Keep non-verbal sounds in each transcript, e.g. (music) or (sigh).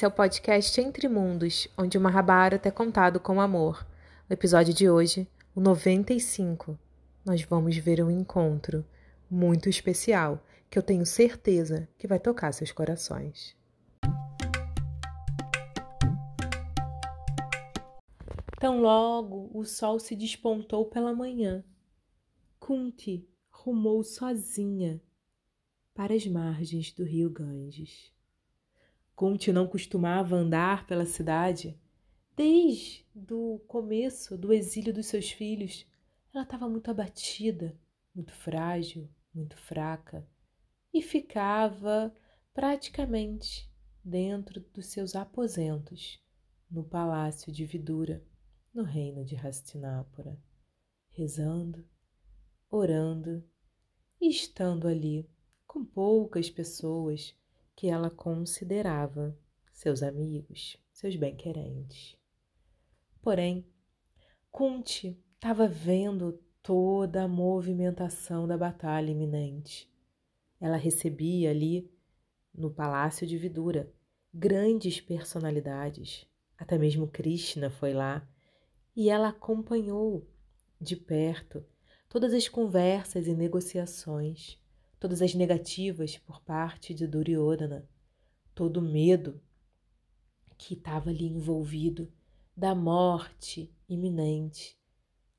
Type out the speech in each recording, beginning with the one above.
Esse é o podcast Entre Mundos, onde o Mahabharata é contado com amor. No episódio de hoje, o 95, nós vamos ver um encontro muito especial que eu tenho certeza que vai tocar seus corações. Tão logo o sol se despontou pela manhã, Kunti rumou sozinha para as margens do rio Ganges. Conte não costumava andar pela cidade. Desde o começo do exílio dos seus filhos, ela estava muito abatida, muito frágil, muito fraca e ficava praticamente dentro dos seus aposentos no palácio de Vidura, no reino de Hastinapura, rezando, orando e estando ali com poucas pessoas que ela considerava seus amigos, seus bem-querentes. Porém, Kunti estava vendo toda a movimentação da batalha iminente. Ela recebia ali, no palácio de Vidura, grandes personalidades. Até mesmo Krishna foi lá e ela acompanhou de perto todas as conversas e negociações todas as negativas por parte de Duryodhana, todo o medo que estava ali envolvido da morte iminente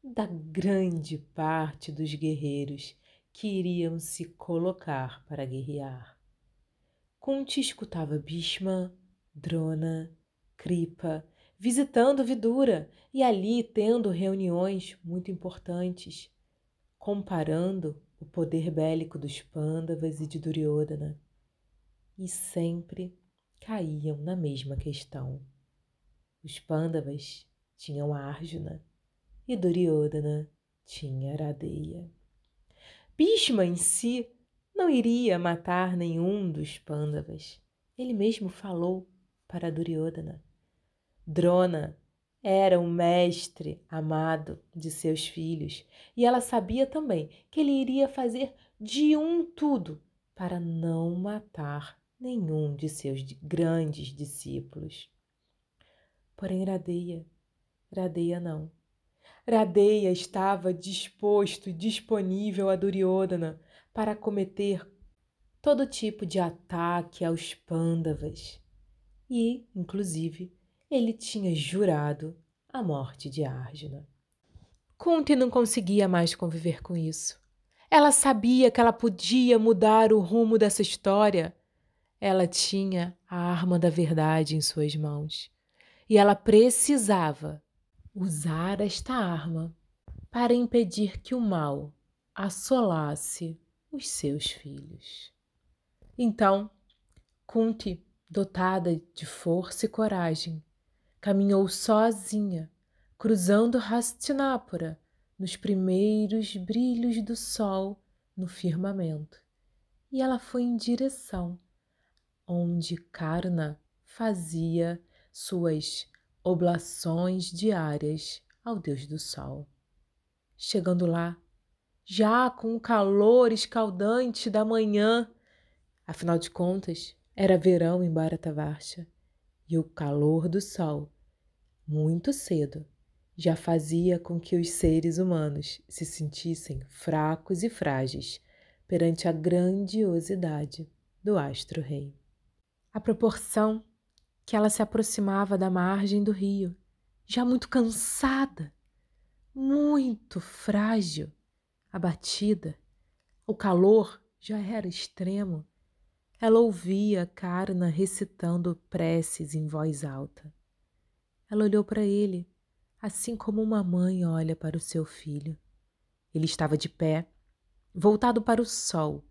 da grande parte dos guerreiros que iriam se colocar para guerrear. Kunti escutava Bhishma, Drona, Kripa, visitando Vidura e ali tendo reuniões muito importantes, comparando o poder bélico dos Pândavas e de Duryodhana, e sempre caíam na mesma questão. Os Pândavas tinham Arjuna e Duryodhana tinha Aradeya. Bhishma em si não iria matar nenhum dos Pândavas. Ele mesmo falou para Duryodhana. Drona era o mestre amado de seus filhos, e ela sabia também que ele iria fazer de um tudo para não matar nenhum de seus grandes discípulos. Porém, Radeia, Radeia não. Radeia estava disposto disponível a Duryodhana para cometer todo tipo de ataque aos Pândavas. E, inclusive, ele tinha jurado a morte de Arjuna. Kunti não conseguia mais conviver com isso. Ela sabia que ela podia mudar o rumo dessa história. Ela tinha a arma da verdade em suas mãos e ela precisava usar esta arma para impedir que o mal assolasse os seus filhos. Então, Kunti, dotada de força e coragem, caminhou sozinha, cruzando Hastinapura nos primeiros brilhos do sol no firmamento. E ela foi em direção onde Karna fazia suas oblações diárias ao Deus do Sol. Chegando lá, já com o calor escaldante da manhã, afinal de contas, era verão em Bharatavarsha, e o calor do sol, muito cedo, já fazia com que os seres humanos se sentissem fracos e frágeis perante a grandiosidade do astro-rei. A proporção que ela se aproximava da margem do rio, já muito cansada, muito frágil, abatida, o calor já era extremo ela ouvia Karna recitando preces em voz alta. Ela olhou para ele, assim como uma mãe olha para o seu filho. Ele estava de pé, voltado para o sol,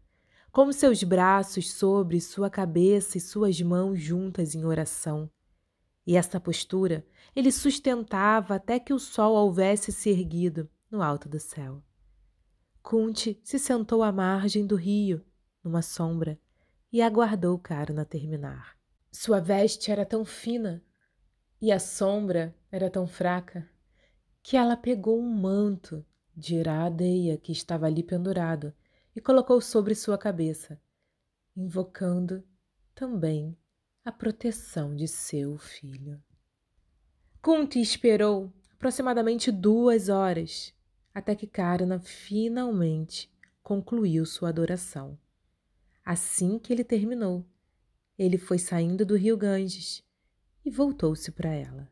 com seus braços sobre sua cabeça e suas mãos juntas em oração. E esta postura ele sustentava até que o sol houvesse se erguido no alto do céu. Kunti se sentou à margem do rio, numa sombra, e aguardou Karna terminar. Sua veste era tão fina e a sombra era tão fraca que ela pegou um manto de iradeia que estava ali pendurado e colocou sobre sua cabeça, invocando também a proteção de seu filho. Kunti esperou aproximadamente duas horas até que Karna finalmente concluiu sua adoração. Assim que ele terminou, ele foi saindo do rio Ganges e voltou-se para ela.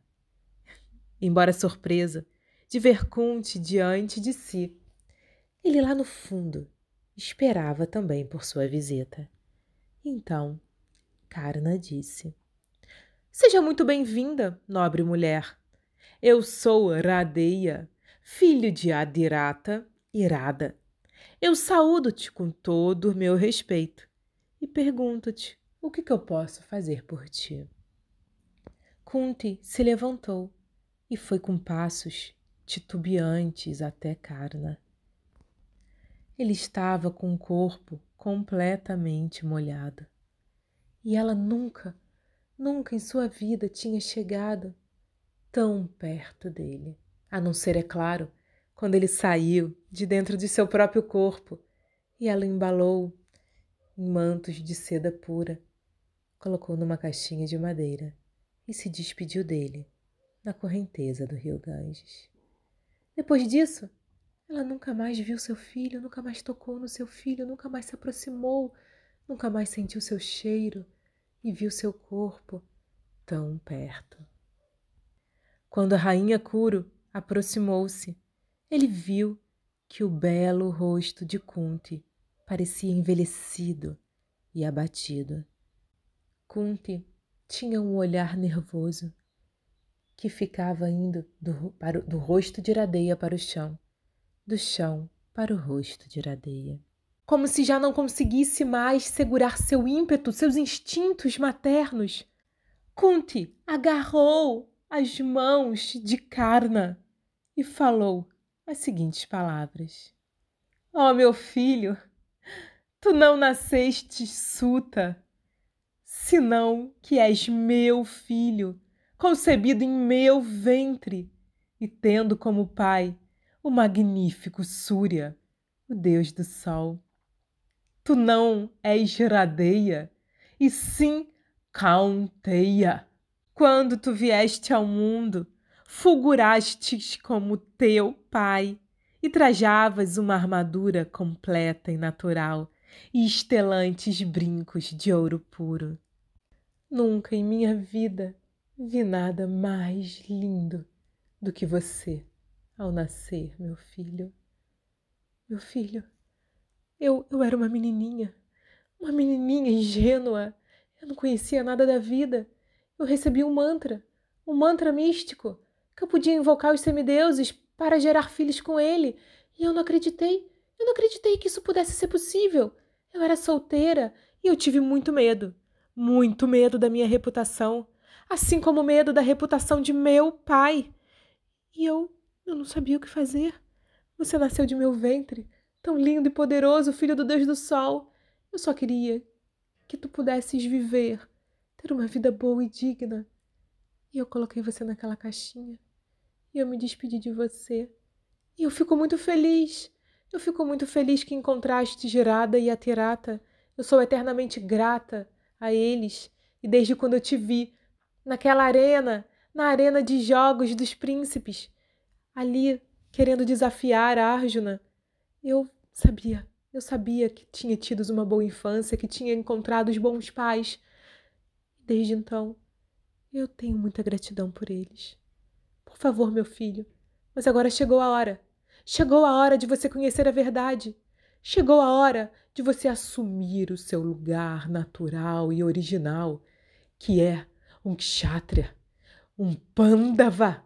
Embora surpresa de ver Kunti diante de si, ele lá no fundo esperava também por sua visita. Então, Karna disse: Seja muito bem-vinda, nobre mulher. Eu sou Radeia, filho de Adirata, Irada. Eu saúdo-te com todo o meu respeito e pergunto-te o que, que eu posso fazer por ti. Kunti se levantou e foi com passos titubeantes até Karna. Ele estava com o corpo completamente molhado. E ela nunca, nunca em sua vida tinha chegado tão perto dele. A não ser, é claro, quando ele saiu de dentro de seu próprio corpo e ela embalou em mantos de seda pura, colocou numa caixinha de madeira e se despediu dele na correnteza do rio Ganges. Depois disso, ela nunca mais viu seu filho, nunca mais tocou no seu filho, nunca mais se aproximou, nunca mais sentiu seu cheiro e viu seu corpo tão perto. Quando a rainha Curo aproximou-se, ele viu que o belo rosto de Kunti parecia envelhecido e abatido. Kunti tinha um olhar nervoso que ficava indo do, para, do rosto de Iradeia para o chão do chão para o rosto de Iradeia. Como se já não conseguisse mais segurar seu ímpeto, seus instintos maternos. Kunti agarrou as mãos de Karna e falou as seguintes palavras: Ó oh, meu filho, tu não nasceste suta, senão que és meu filho, concebido em meu ventre e tendo como pai o magnífico Súria, o deus do sol. Tu não és Radeia, e sim Caunteia. Quando tu vieste ao mundo, fulgurastes como teu pai e trajavas uma armadura completa e natural e estelantes brincos de ouro puro. Nunca em minha vida vi nada mais lindo do que você ao nascer, meu filho. Meu filho, eu, eu era uma menininha, uma menininha ingênua. Eu não conhecia nada da vida. Eu recebi um mantra, um mantra místico, que eu podia invocar os semideuses para gerar filhos com ele. E eu não acreditei. Eu não acreditei que isso pudesse ser possível. Eu era solteira e eu tive muito medo. Muito medo da minha reputação, assim como medo da reputação de meu pai. E eu eu não sabia o que fazer. Você nasceu de meu ventre, tão lindo e poderoso, filho do Deus do Sol. Eu só queria que tu pudesses viver, ter uma vida boa e digna. E eu coloquei você naquela caixinha. E eu me despedi de você. E eu fico muito feliz. Eu fico muito feliz que encontraste Gerada e a Terata. Eu sou eternamente grata a eles. E desde quando eu te vi, naquela arena, na arena de jogos dos príncipes, ali querendo desafiar a Arjuna. Eu sabia, eu sabia que tinha tido uma boa infância, que tinha encontrado os bons pais. Desde então, eu tenho muita gratidão por eles. Por favor, meu filho, mas agora chegou a hora. Chegou a hora de você conhecer a verdade. Chegou a hora de você assumir o seu lugar natural e original, que é um kshatriya, um pandava.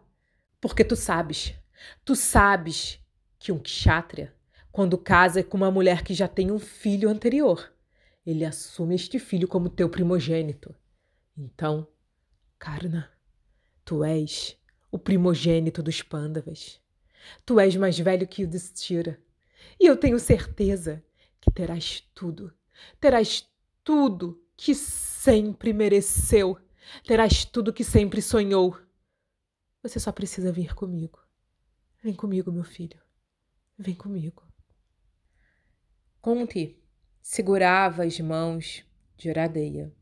Porque tu sabes, Tu sabes que um kshatriya, quando casa com uma mulher que já tem um filho anterior, ele assume este filho como teu primogênito. Então, Karna, tu és o primogênito dos Pandavas. Tu és mais velho que o Destira. E eu tenho certeza que terás tudo. Terás tudo que sempre mereceu. Terás tudo que sempre sonhou. Você só precisa vir comigo. Vem comigo, meu filho. Vem comigo. Conte segurava as mãos de Iradeia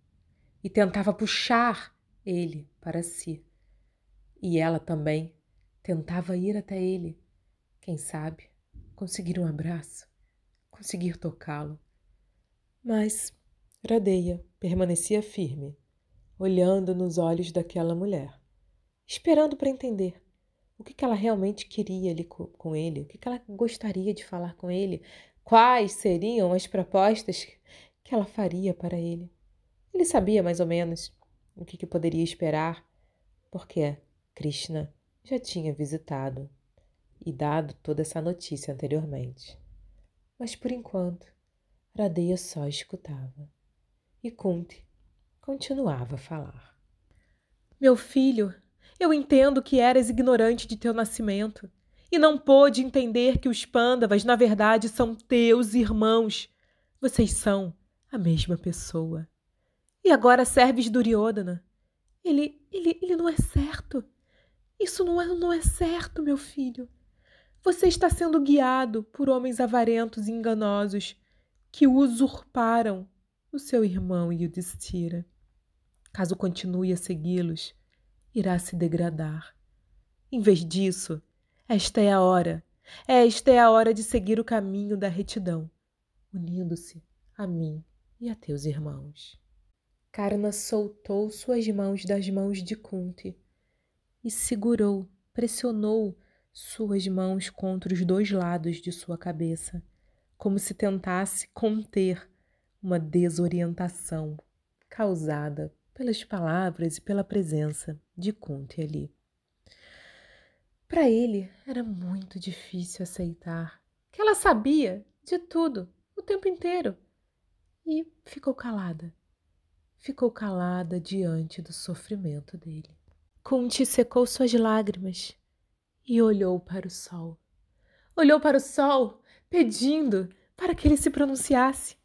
e tentava puxar ele para si. E ela também tentava ir até ele. Quem sabe conseguir um abraço, conseguir tocá-lo. Mas Radeia permanecia firme, olhando nos olhos daquela mulher, esperando para entender o que, ela realmente queria ali com ele, o que, ela gostaria de falar com ele, quais seriam as propostas que ela faria para ele. Ele sabia mais ou menos o que, que poderia esperar, porque Krishna já tinha visitado e dado toda essa notícia anteriormente. Mas por enquanto, Radeia só escutava. E Kunti continuava a falar. Meu filho, eu entendo que eras ignorante de teu nascimento e não pôde entender que os pândavas, na verdade, são teus irmãos. Vocês são a mesma pessoa. E agora serves Duryodhana. Ele, ele, ele não é certo. Isso não é, não é certo, meu filho. Você está sendo guiado por homens avarentos e enganosos que usurparam o seu irmão Yudhishthira. Caso continue a segui-los, irá se degradar. Em vez disso, esta é a hora, esta é a hora de seguir o caminho da retidão, unindo-se a mim e a teus irmãos. Karna soltou suas mãos das mãos de Kunti e segurou, pressionou suas mãos contra os dois lados de sua cabeça, como se tentasse conter uma desorientação causada pelas palavras e pela presença de Kunti ali. Para ele era muito difícil aceitar que ela sabia de tudo o tempo inteiro e ficou calada. Ficou calada diante do sofrimento dele. Kunti secou suas lágrimas e olhou para o sol. Olhou para o sol, pedindo para que ele se pronunciasse,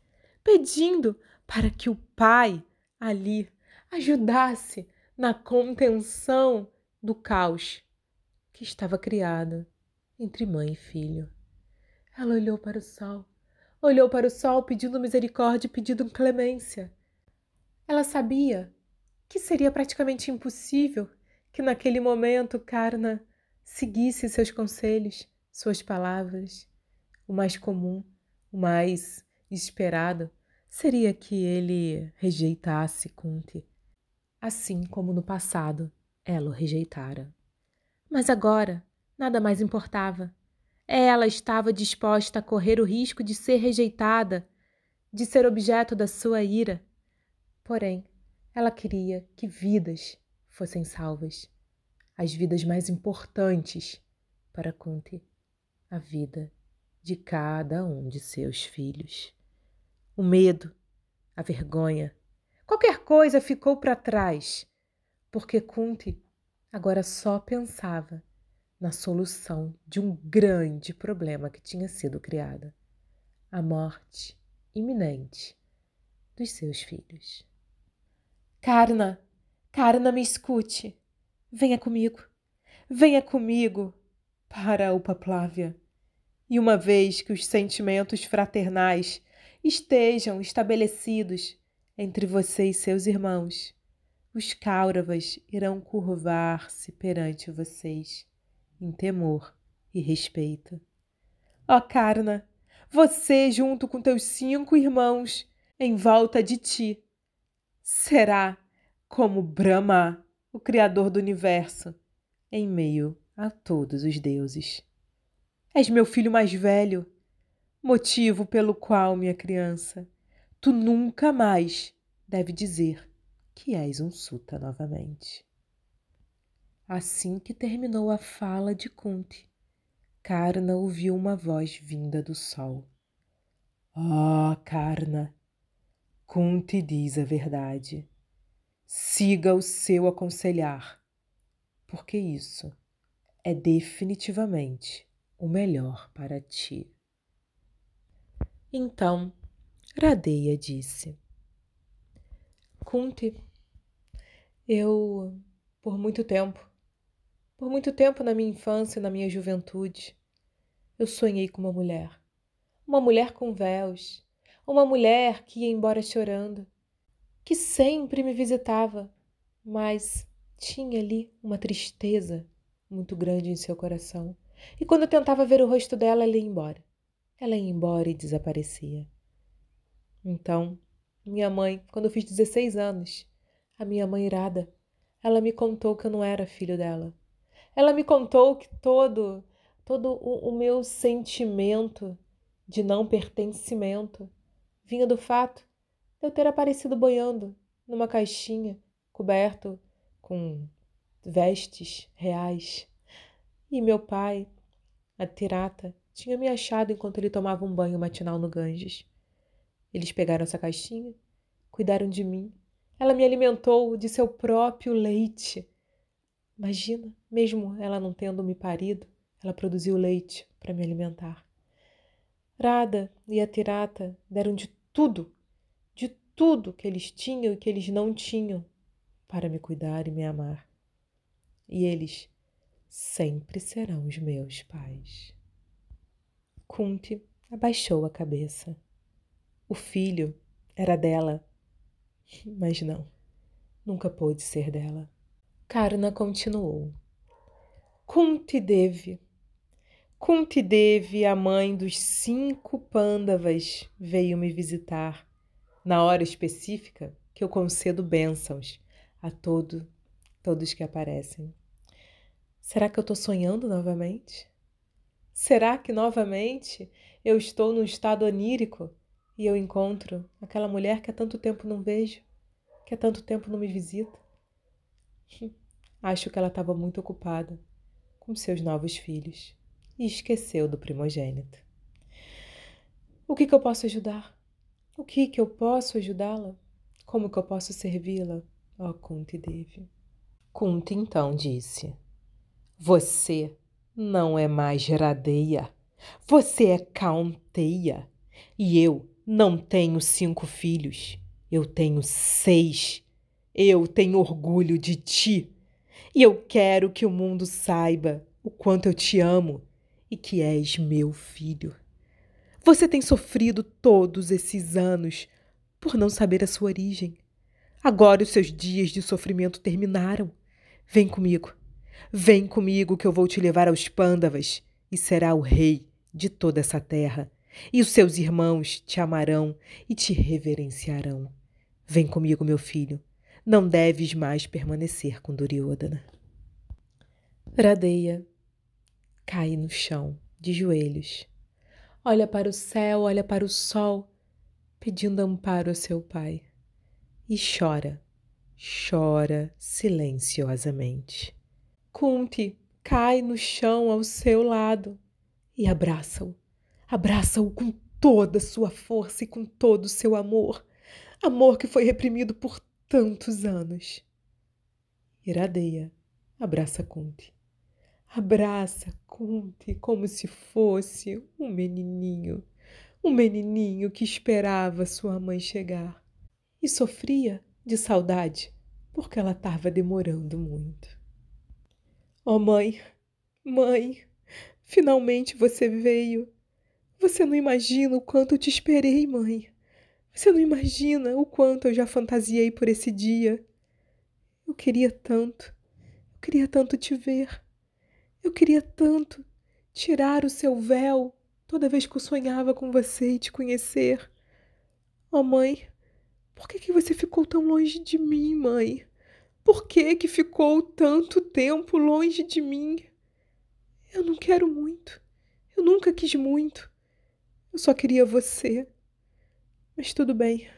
pedindo para que o pai ali ajudasse na contenção do caos que estava criado entre mãe e filho. Ela olhou para o sol, olhou para o sol pedindo misericórdia pedindo clemência. Ela sabia que seria praticamente impossível que naquele momento Karna seguisse seus conselhos, suas palavras. O mais comum, o mais esperado, seria que ele rejeitasse Kunti, assim como no passado ela o rejeitara. Mas agora nada mais importava. Ela estava disposta a correr o risco de ser rejeitada, de ser objeto da sua ira. Porém, ela queria que vidas fossem salvas, as vidas mais importantes para Kunti, a vida de cada um de seus filhos. O medo, a vergonha, qualquer coisa ficou para trás, porque Kunti agora só pensava na solução de um grande problema que tinha sido criado: a morte iminente dos seus filhos. Karna, Karna, me escute. Venha comigo. Venha comigo para o Paplávia. E uma vez que os sentimentos fraternais estejam estabelecidos entre você e seus irmãos, os Kauravas irão curvar-se perante vocês em temor e respeito. Ó Karna, você junto com teus cinco irmãos em volta de ti será como Brahma, o Criador do universo, em meio a todos os deuses. És meu filho mais velho, motivo pelo qual, minha criança, tu nunca mais deve dizer que és um suta novamente. Assim que terminou a fala de Kunti, Karna ouviu uma voz vinda do sol. Oh, Karna, Kunti diz a verdade. Siga o seu aconselhar, porque isso é definitivamente o melhor para ti. Então, Radeia disse: Kunti, eu, por muito tempo, por muito tempo na minha infância e na minha juventude, eu sonhei com uma mulher. Uma mulher com véus, uma mulher que ia embora chorando. Que sempre me visitava, mas tinha ali uma tristeza muito grande em seu coração. E quando eu tentava ver o rosto dela, ela ia embora. Ela ia embora e desaparecia. Então, minha mãe, quando eu fiz 16 anos, a minha mãe irada, ela me contou que eu não era filho dela. Ela me contou que todo todo o, o meu sentimento de não pertencimento vinha do fato eu ter aparecido boiando numa caixinha coberto com vestes reais. E meu pai, a tirata, tinha me achado enquanto ele tomava um banho matinal no Ganges. Eles pegaram essa caixinha, cuidaram de mim. Ela me alimentou de seu próprio leite. Imagina, mesmo ela não tendo me parido, ela produziu leite para me alimentar. Rada e a Tirata deram de tudo, tudo que eles tinham e que eles não tinham para me cuidar e me amar. E eles sempre serão os meus pais. Kunti abaixou a cabeça. O filho era dela, mas não, nunca pôde ser dela. Karna continuou. Kunti Devi. Kunti Devi, a mãe dos cinco pândavas, veio me visitar na hora específica que eu concedo bênçãos a todo, todos que aparecem. Será que eu estou sonhando novamente? Será que novamente eu estou num estado onírico e eu encontro aquela mulher que há tanto tempo não vejo, que há tanto tempo não me visita. (laughs) Acho que ela estava muito ocupada com seus novos filhos e esqueceu do primogênito. O que, que eu posso ajudar? O que, que eu posso ajudá-la? Como que eu posso servi-la? Ó oh, Kunti Devi. Kunti então disse: Você não é mais Radeia, você é Kaunteia, e eu não tenho cinco filhos, eu tenho seis. Eu tenho orgulho de ti. E eu quero que o mundo saiba o quanto eu te amo e que és meu filho. Você tem sofrido todos esses anos por não saber a sua origem. Agora os seus dias de sofrimento terminaram. Vem comigo. Vem comigo que eu vou te levar aos pândavas e será o rei de toda essa terra e os seus irmãos te amarão e te reverenciarão. Vem comigo, meu filho. Não deves mais permanecer com Duryodhana. Radeia cai no chão, de joelhos. Olha para o céu, olha para o sol, pedindo amparo a seu pai. E chora, chora silenciosamente. Kunti cai no chão ao seu lado e abraça-o Abraça-o com toda a sua força e com todo o seu amor. Amor que foi reprimido por tantos anos. Iradeia abraça Kunti. Abraça Kunti como se fosse um menininho. Um menininho que esperava sua mãe chegar. E sofria de saudade porque ela estava demorando muito. Oh, mãe, mãe, finalmente você veio. Você não imagina o quanto eu te esperei, mãe. Você não imagina o quanto eu já fantasiei por esse dia. Eu queria tanto, eu queria tanto te ver. Eu queria tanto tirar o seu véu toda vez que eu sonhava com você e te conhecer. Oh, mãe, por que, que você ficou tão longe de mim, mãe? Por que, que ficou tanto tempo longe de mim? Eu não quero muito. Eu nunca quis muito. Eu só queria você. Mas tudo bem.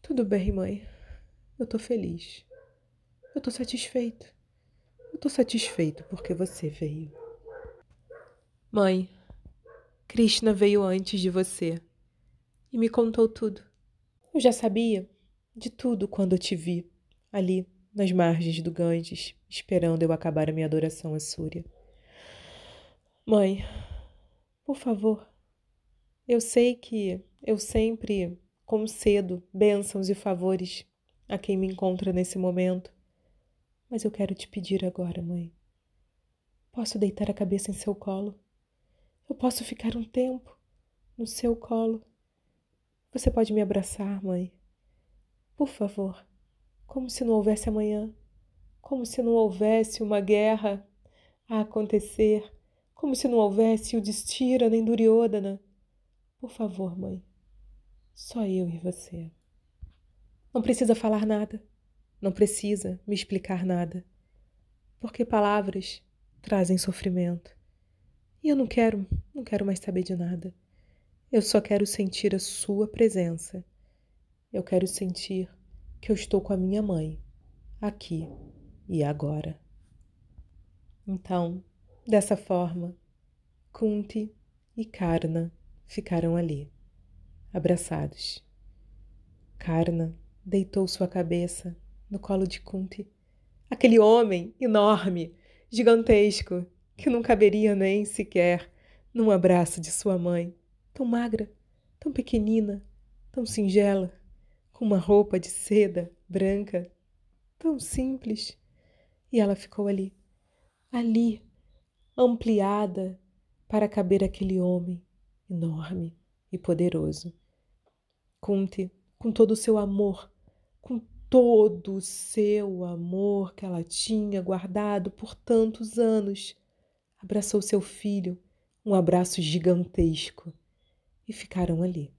Tudo bem, mãe. Eu tô feliz. Eu tô satisfeito. Eu tô satisfeito porque você veio. Mãe, Krishna veio antes de você e me contou tudo. Eu já sabia de tudo quando eu te vi ali nas margens do Ganges, esperando eu acabar a minha adoração a Súria. Mãe, por favor, eu sei que eu sempre concedo bênçãos e favores a quem me encontra nesse momento, mas eu quero te pedir agora, mãe. Posso deitar a cabeça em seu colo? Eu posso ficar um tempo no seu colo? Você pode me abraçar, mãe? Por favor, como se não houvesse amanhã, como se não houvesse uma guerra a acontecer, como se não houvesse o Destira nem Duryodhana. Por favor, mãe, só eu e você. Não precisa falar nada, não precisa me explicar nada, porque palavras trazem sofrimento. E eu não quero, não quero mais saber de nada. Eu só quero sentir a sua presença. Eu quero sentir que eu estou com a minha mãe, aqui e agora. Então, dessa forma, Kunti e Karna ficaram ali, abraçados. Karna deitou sua cabeça no colo de Kunti. Aquele homem enorme, gigantesco, que não caberia nem sequer num abraço de sua mãe, tão magra, tão pequenina, tão singela, com uma roupa de seda branca, tão simples. E ela ficou ali, ali, ampliada para caber aquele homem enorme e poderoso. Kunti, com todo o seu amor, com todo o seu amor que ela tinha guardado por tantos anos, abraçou seu filho, um abraço gigantesco, e ficaram ali.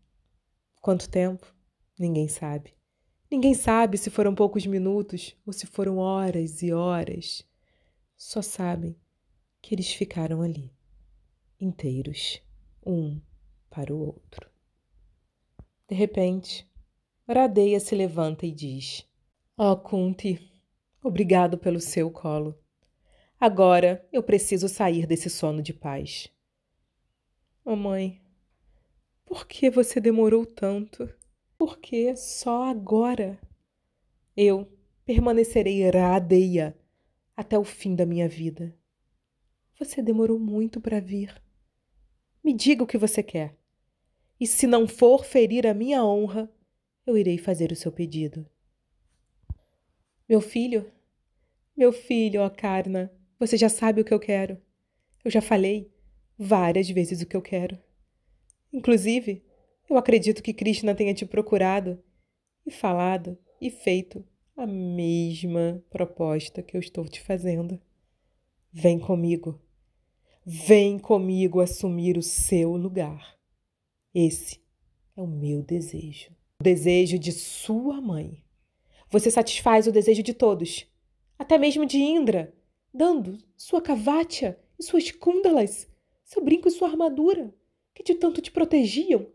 Quanto tempo? Ninguém sabe. Ninguém sabe se foram poucos minutos ou se foram horas e horas. Só sabem que eles ficaram ali, inteiros, um para o outro. De repente, Radeia se levanta e diz: Ó oh, Kunti, obrigado pelo seu colo. Agora eu preciso sair desse sono de paz. Oh, mãe, por que você demorou tanto? Por que só agora? Eu permanecerei Radeia até o fim da minha vida. Você demorou muito para vir. Me diga o que você quer. E se não for ferir a minha honra, eu irei fazer o seu pedido. Meu filho, meu filho, ó Karna, você já sabe o que eu quero. Eu já falei várias vezes o que eu quero. Inclusive, eu acredito que Krishna tenha te procurado e falado e feito a mesma proposta que eu estou te fazendo. Vem comigo. Vem comigo assumir o seu lugar. Esse é o meu desejo o desejo de sua mãe. Você satisfaz o desejo de todos, até mesmo de Indra, dando sua cavatia e suas cúndalas, seu brinco e sua armadura, que de tanto te protegiam,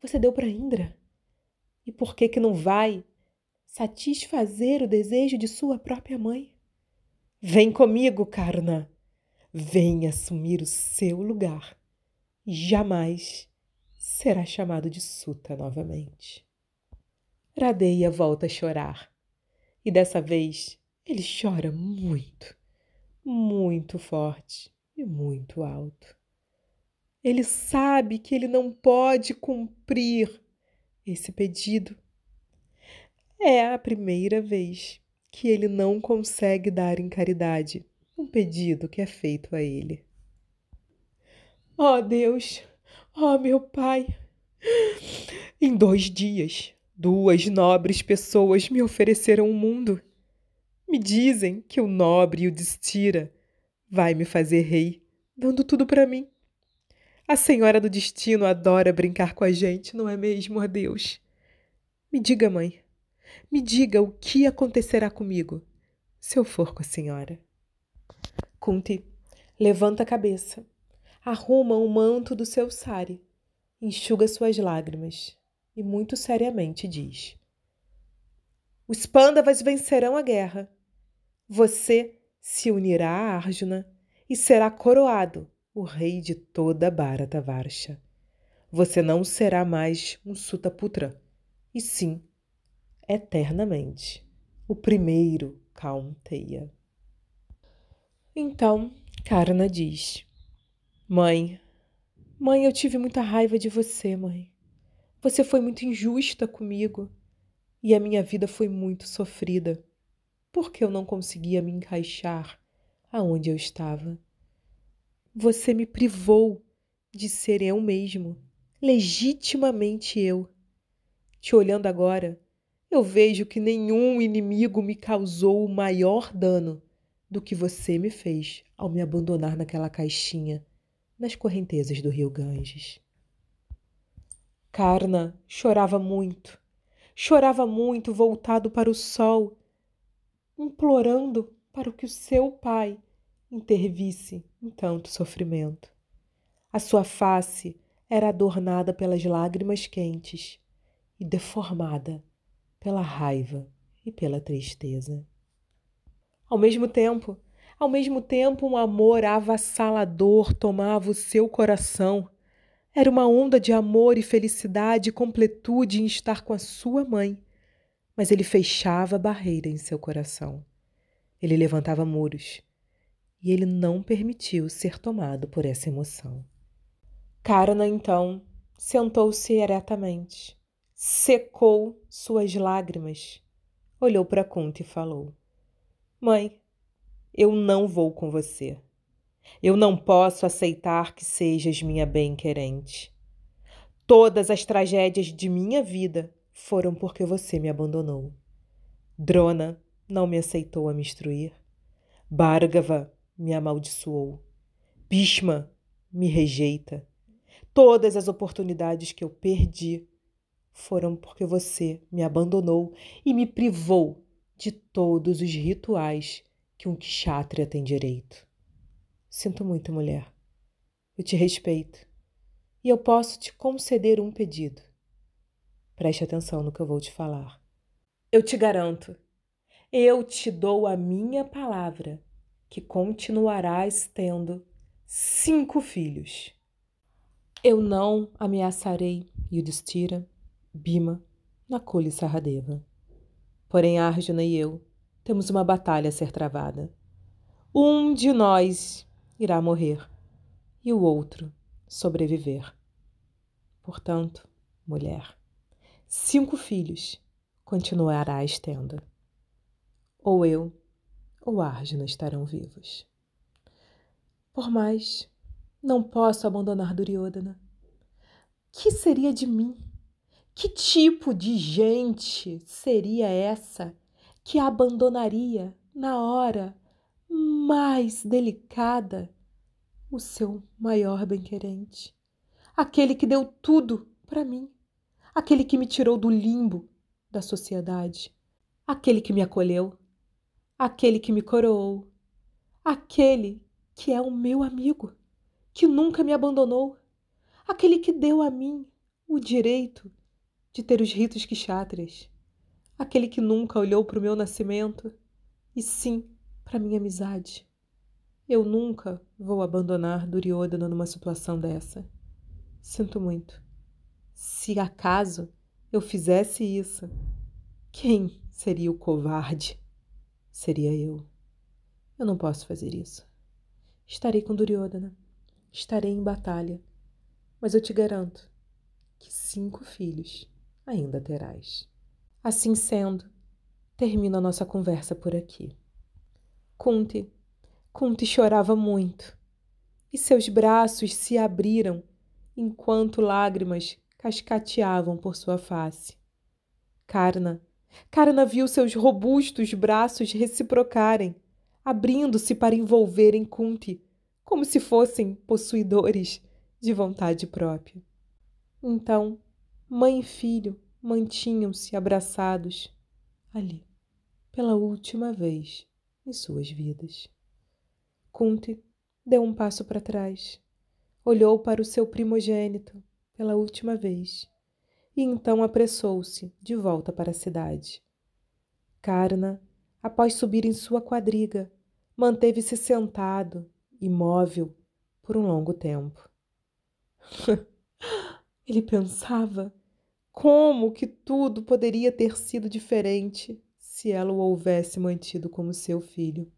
você deu para Indra. E por que que não vai satisfazer o desejo de sua própria mãe? Vem comigo, Karna. Vem assumir o seu lugar jamais será chamado de Suta novamente. Radeia volta a chorar. E dessa vez ele chora muito, muito forte e muito alto. Ele sabe que ele não pode cumprir esse pedido. É a primeira vez que ele não consegue dar em caridade um pedido que é feito a ele. Ó oh Deus, ó oh meu Pai, em dois dias Duas nobres pessoas me ofereceram o mundo. Me dizem que o nobre e o destira vai me fazer rei, dando tudo para mim. A senhora do destino adora brincar com a gente, não é mesmo, a Deus? Me diga, mãe, me diga o que acontecerá comigo se eu for com a senhora. Kunti levanta a cabeça, arruma o um manto do seu sari, enxuga suas lágrimas e muito seriamente diz: Os Pandavas vencerão a guerra. Você se unirá a Arjuna e será coroado o rei de toda Bharatavarsha. Você não será mais um Sutaputra, e sim, eternamente, o primeiro Kaunteya. Então, Karna diz: Mãe, mãe, eu tive muita raiva de você, mãe. Você foi muito injusta comigo e a minha vida foi muito sofrida, porque eu não conseguia me encaixar aonde eu estava. Você me privou de ser eu mesmo, legitimamente eu. Te olhando agora, eu vejo que nenhum inimigo me causou o maior dano do que você me fez ao me abandonar naquela caixinha nas correntezas do rio Ganges. Karna chorava muito, chorava muito voltado para o sol, implorando para que o seu pai intervisse em tanto sofrimento. A sua face era adornada pelas lágrimas quentes e deformada pela raiva e pela tristeza. Ao mesmo tempo, ao mesmo tempo, um amor avassalador tomava o seu coração. Era uma onda de amor e felicidade e completude em estar com a sua mãe. Mas ele fechava barreira em seu coração. Ele levantava muros. E ele não permitiu ser tomado por essa emoção. Karna, então, sentou-se eretamente, secou suas lágrimas, olhou para Kunti e falou: Mãe, eu não vou com você. Eu não posso aceitar que sejas minha bem-querente. Todas as tragédias de minha vida foram porque você me abandonou. Drona não me aceitou a me instruir. Bhargava me amaldiçoou. Bhishma me rejeita. Todas as oportunidades que eu perdi foram porque você me abandonou e me privou de todos os rituais que um kshatriya tem direito. Sinto muito, mulher. Eu te respeito e eu posso te conceder um pedido. Preste atenção no que eu vou te falar. Eu te garanto, eu te dou a minha palavra que continuarás tendo cinco filhos. Eu não ameaçarei Yudhishthira, Bima, Nakula e Saradeva. Porém, Arjuna e eu temos uma batalha a ser travada. Um de nós irá morrer e o outro sobreviver. Portanto, mulher, cinco filhos continuarás tendo. Ou eu ou Arjuna estarão vivos. Por mais, não posso abandonar Duryodhana. Que seria de mim? Que tipo de gente seria essa que abandonaria na hora mais delicada o seu maior bem-querente? Aquele que deu tudo para mim, aquele que me tirou do limbo da sociedade, aquele que me acolheu, aquele que me coroou, aquele que é o meu amigo, que nunca me abandonou, aquele que deu a mim o direito de ter os ritos kshatriyas, aquele que nunca olhou para o meu nascimento. E sim para minha amizade. Eu nunca vou abandonar Duryodhana numa situação dessa. Sinto muito. Se acaso eu fizesse isso, quem seria o covarde? seria eu. Eu não posso fazer isso. Estarei com Duryodhana, estarei em batalha, mas eu te garanto que cinco filhos ainda terás. Assim sendo, termino a nossa conversa por aqui. Kunti, Kunti chorava muito e seus braços se abriram enquanto lágrimas cascateavam por sua face. Karna Karna viu seus robustos braços reciprocarem, abrindo-se para envolverem Kunti, como se fossem possuidores de vontade própria. Então, mãe e filho mantinham-se abraçados ali, pela última vez em suas vidas. Kunti deu um passo para trás, olhou para o seu primogênito pela última vez e então apressou-se de volta para a cidade. Karna, após subir em sua quadriga, manteve-se sentado, imóvel, por um longo tempo. (laughs) Ele pensava como que tudo poderia ter sido diferente se ela o houvesse mantido como seu filho.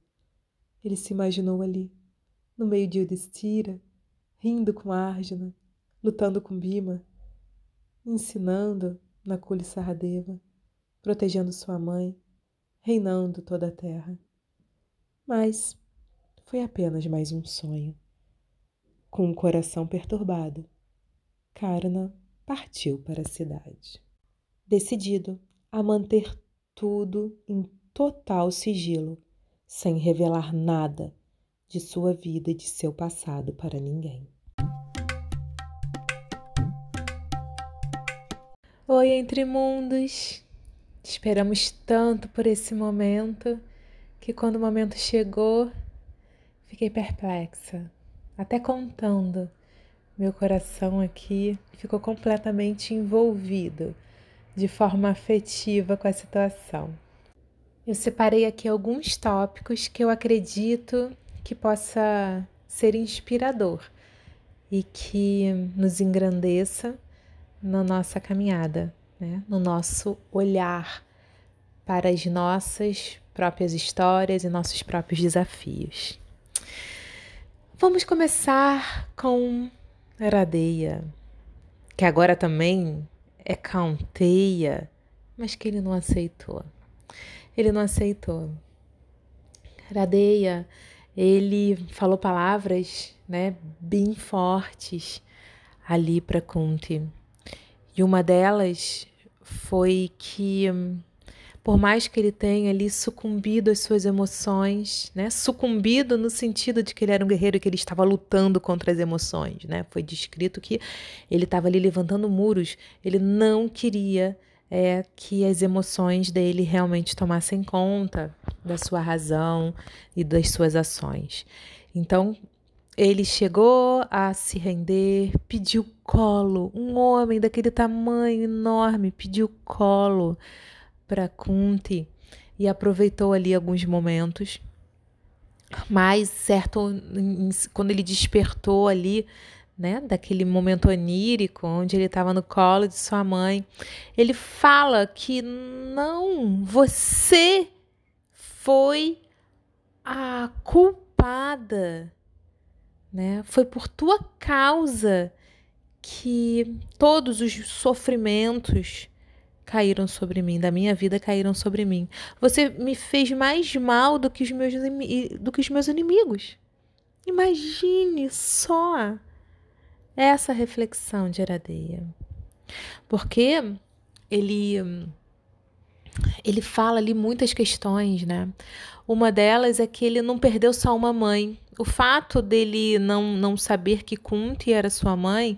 Ele se imaginou ali, no meio de Yudhishthira, rindo com Arjuna, lutando com Bima, ensinando na Kuli Saradeva, protegendo sua mãe, reinando toda a terra. Mas foi apenas mais um sonho. Com o coração perturbado, Karna partiu para a cidade. Decidido a manter tudo em total sigilo, sem revelar nada de sua vida e de seu passado para ninguém. Oi, Entre Mundos! Esperamos tanto por esse momento que, quando o momento chegou, fiquei perplexa, até contando. Meu coração aqui ficou completamente envolvido de forma afetiva com a situação. Eu separei aqui alguns tópicos que eu acredito que possa ser inspirador e que nos engrandeça na nossa caminhada, né? no nosso olhar para as nossas próprias histórias e nossos próprios desafios. Vamos começar com Radeia, que agora também é Canteia, mas que ele não aceitou. Ele não aceitou. Radeia, ele falou palavras, né, bem fortes ali para Kunti. E uma delas foi que, por mais que ele tenha ali sucumbido às suas emoções, né? Sucumbido no sentido de que ele era um guerreiro e que ele estava lutando contra as emoções, né? Foi descrito que ele estava ali levantando muros, ele não queria é, que as emoções dele realmente tomassem conta da sua razão e das suas ações. Então, ele chegou a se render, pediu colo. Um homem daquele tamanho enorme pediu colo para Kunti e aproveitou ali alguns momentos. Mas, certo, quando ele despertou ali, né, daquele momento onírico, onde ele estava no colo de sua mãe, ele fala que não, você foi a culpada né? Foi por tua causa que todos os sofrimentos caíram sobre mim, da minha vida caíram sobre mim. Você me fez mais mal do que os meus, do que os meus inimigos. Imagine só essa reflexão de Aradeia. Porque ele ele fala ali muitas questões, né? Uma delas é que ele não perdeu só uma mãe. O fato dele não, não saber que Kunti era sua mãe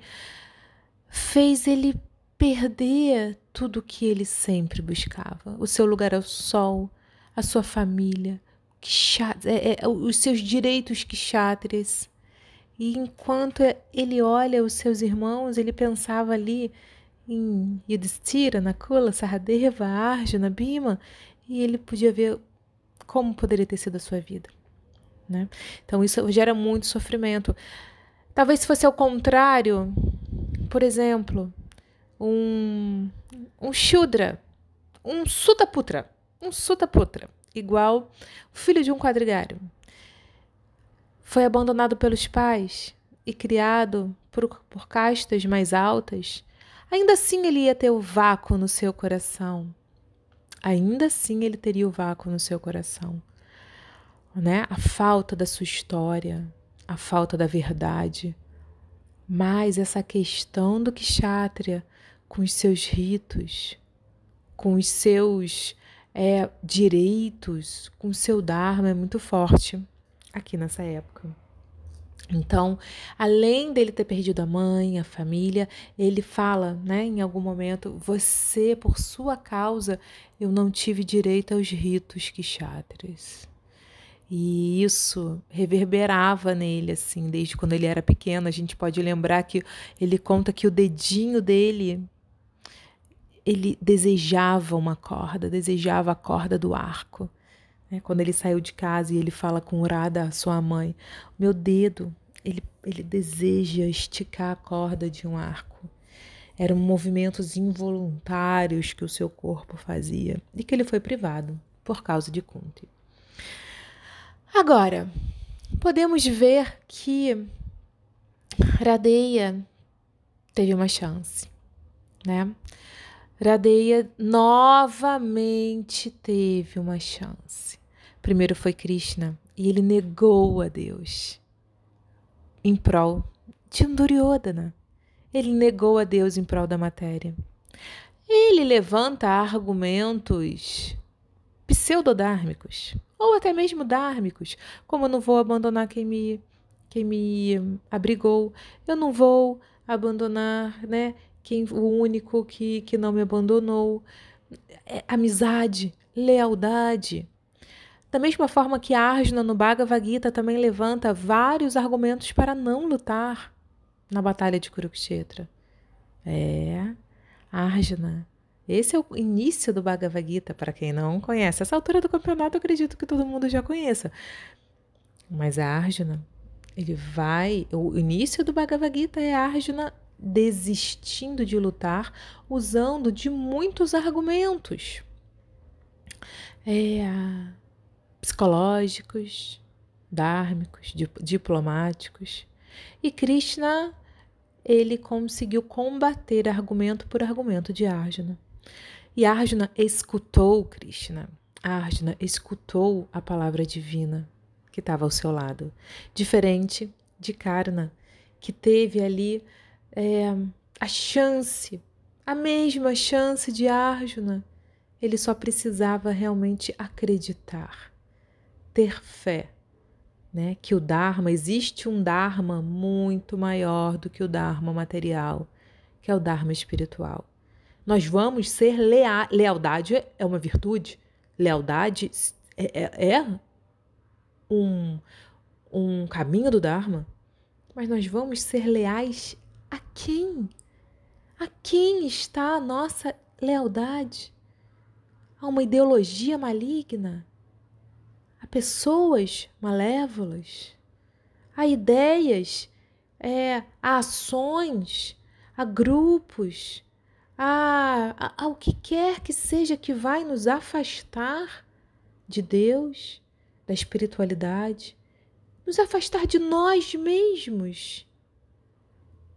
fez ele perder tudo que ele sempre buscava: o seu lugar ao sol, a sua família, é, é, os seus direitos kshatriyas. E enquanto ele olha os seus irmãos, ele pensava ali em Yudhishthira, Nakula, Saradeva, Arjuna, Bhima, e ele podia ver como poderia ter sido a sua vida. Né? Então isso gera muito sofrimento. Talvez se fosse ao contrário, por exemplo, um, um Shudra, um Sutaputra, um Sutaputra, igual o filho de um quadrigário. Foi abandonado pelos pais e criado por, por castas mais altas, ainda assim ele ia ter o vácuo no seu coração ainda assim ele teria o vácuo no seu coração. Né? A falta da sua história, a falta da verdade. Mas essa questão do kshatriya com os seus ritos, com os seus é, direitos, com o seu dharma é muito forte aqui nessa época. Então, além dele ter perdido a mãe, a família, ele fala, né, em algum momento, você, por sua causa, eu não tive direito aos ritos kshatris. E isso reverberava nele, assim, desde quando ele era pequeno. A gente pode lembrar que ele conta que o dedinho dele, ele desejava uma corda, desejava a corda do arco. Né? Quando ele saiu de casa e ele fala com Urada, sua mãe, meu dedo, ele, ele deseja esticar a corda de um arco. Eram movimentos involuntários que o seu corpo fazia e que ele foi privado por causa de Kunti. Agora, podemos ver que Radeia teve uma chance, né? Radeia novamente teve uma chance. Primeiro foi Krishna e ele negou a Deus em prol de Duryodhana. Ele negou a Deus em prol da matéria. ele levanta argumentos pseudodármicos ou até mesmo dármicos, como eu não vou abandonar quem me quem me abrigou, eu não vou abandonar, né, quem o único que que não me abandonou. É, amizade, lealdade. Da mesma forma que Arjuna no Bhagavad Gita também levanta vários argumentos para não lutar na batalha de Kurukshetra. É, Arjuna. Esse é o início do Bhagavad Gita, para quem não conhece. Essa altura do campeonato eu acredito que todo mundo já conheça. Mas a Arjuna, ele vai. O início do Bhagavad Gita é Arjuna desistindo de lutar, usando de muitos argumentos é, psicológicos, dármicos, diplomáticos. E Krishna, ele conseguiu combater argumento por argumento de Arjuna. E Arjuna escutou Krishna. Arjuna escutou a palavra divina que estava ao seu lado. Diferente de Karna, que teve ali é, a chance, a mesma chance de Arjuna. Ele só precisava realmente acreditar, ter fé, né? Que o Dharma, existe um Dharma muito maior do que o Dharma material, que é o Dharma espiritual. Nós vamos ser leal. Lealdade é uma virtude. Lealdade é, é, é um, um caminho do Dharma. Mas nós vamos ser leais a quem? A quem está a nossa lealdade? A uma ideologia maligna? A pessoas malévolas? A ideias? É, a ações? A grupos? A, a, ao que quer que seja que vai nos afastar de Deus, da espiritualidade, nos afastar de nós mesmos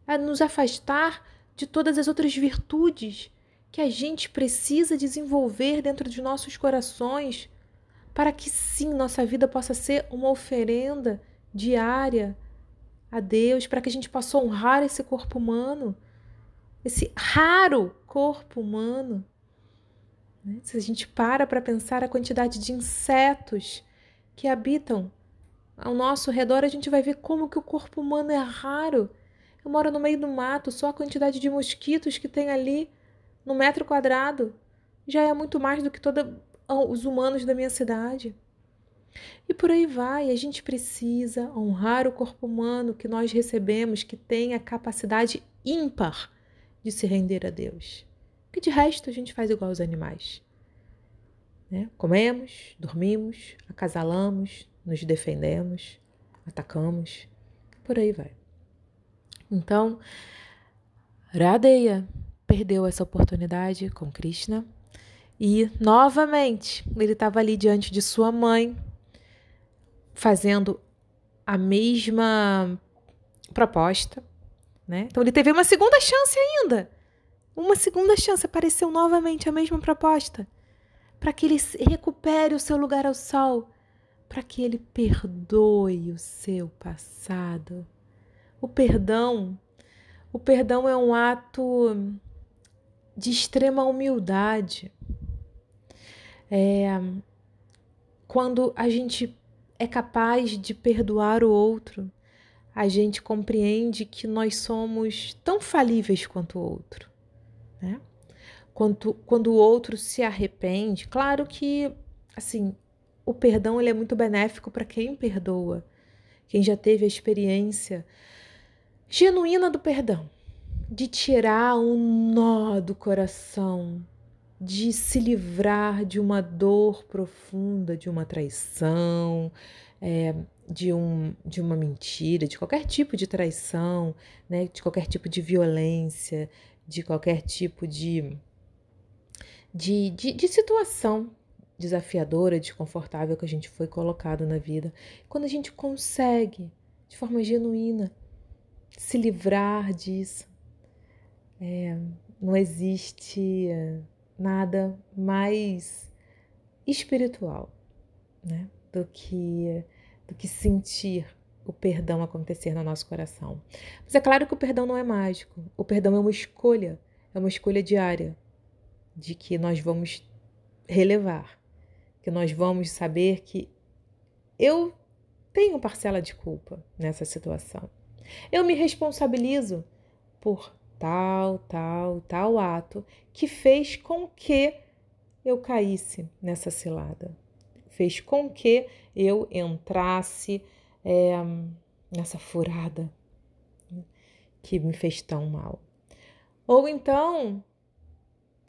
a nos afastar de todas as outras virtudes que a gente precisa desenvolver dentro de nossos corações para que sim nossa vida possa ser uma oferenda diária a Deus, para que a gente possa honrar esse corpo humano, esse raro corpo humano. Né? Se a gente para para pensar a quantidade de insetos que habitam ao nosso redor, a gente vai ver como que o corpo humano é raro eu moro no meio do mato, só a quantidade de mosquitos que tem ali no metro quadrado já é muito mais do que todos os humanos da minha cidade. E por aí vai, a gente precisa honrar o corpo humano que nós recebemos, que tem a capacidade ímpar de se render a Deus. Que de resto a gente faz igual aos animais. Né? Comemos, dormimos, acasalamos, nos defendemos, atacamos, por aí vai. Então, Radeya perdeu essa oportunidade com Krishna e novamente ele estava ali diante de sua mãe, fazendo a mesma proposta, né? Então ele teve uma segunda chance ainda. Uma segunda chance, apareceu novamente a mesma proposta, para que ele recupere o seu lugar ao sol, para que ele perdoe o seu passado. O perdão, o perdão é um ato de extrema humildade. É quando a gente é capaz de perdoar o outro, a gente compreende que nós somos tão falíveis quanto o outro. Né? Quando, quando o outro se arrepende, claro que assim o perdão ele é muito benéfico para quem perdoa, quem já teve a experiência genuína do perdão, de tirar um nó do coração, de se livrar de uma dor profunda, de uma traição, é, de, um, de uma mentira, de qualquer tipo de traição, né, de qualquer tipo de violência, de qualquer tipo de, de, de, de situação desafiadora, desconfortável que a gente foi colocado na vida. Quando a gente consegue, de forma genuína, se livrar disso. É, não existe nada mais espiritual né, do, que, do que sentir o perdão acontecer no nosso coração. Mas é claro que o perdão não é mágico. O perdão é uma escolha, é uma escolha diária. de que nós vamos relevar, que nós vamos saber que eu tenho parcela de culpa nessa situação. Eu me responsabilizo por tal, tal, tal ato que fez com que eu caísse nessa cilada, fez com que eu entrasse é, nessa furada que me fez tão mal. Ou então,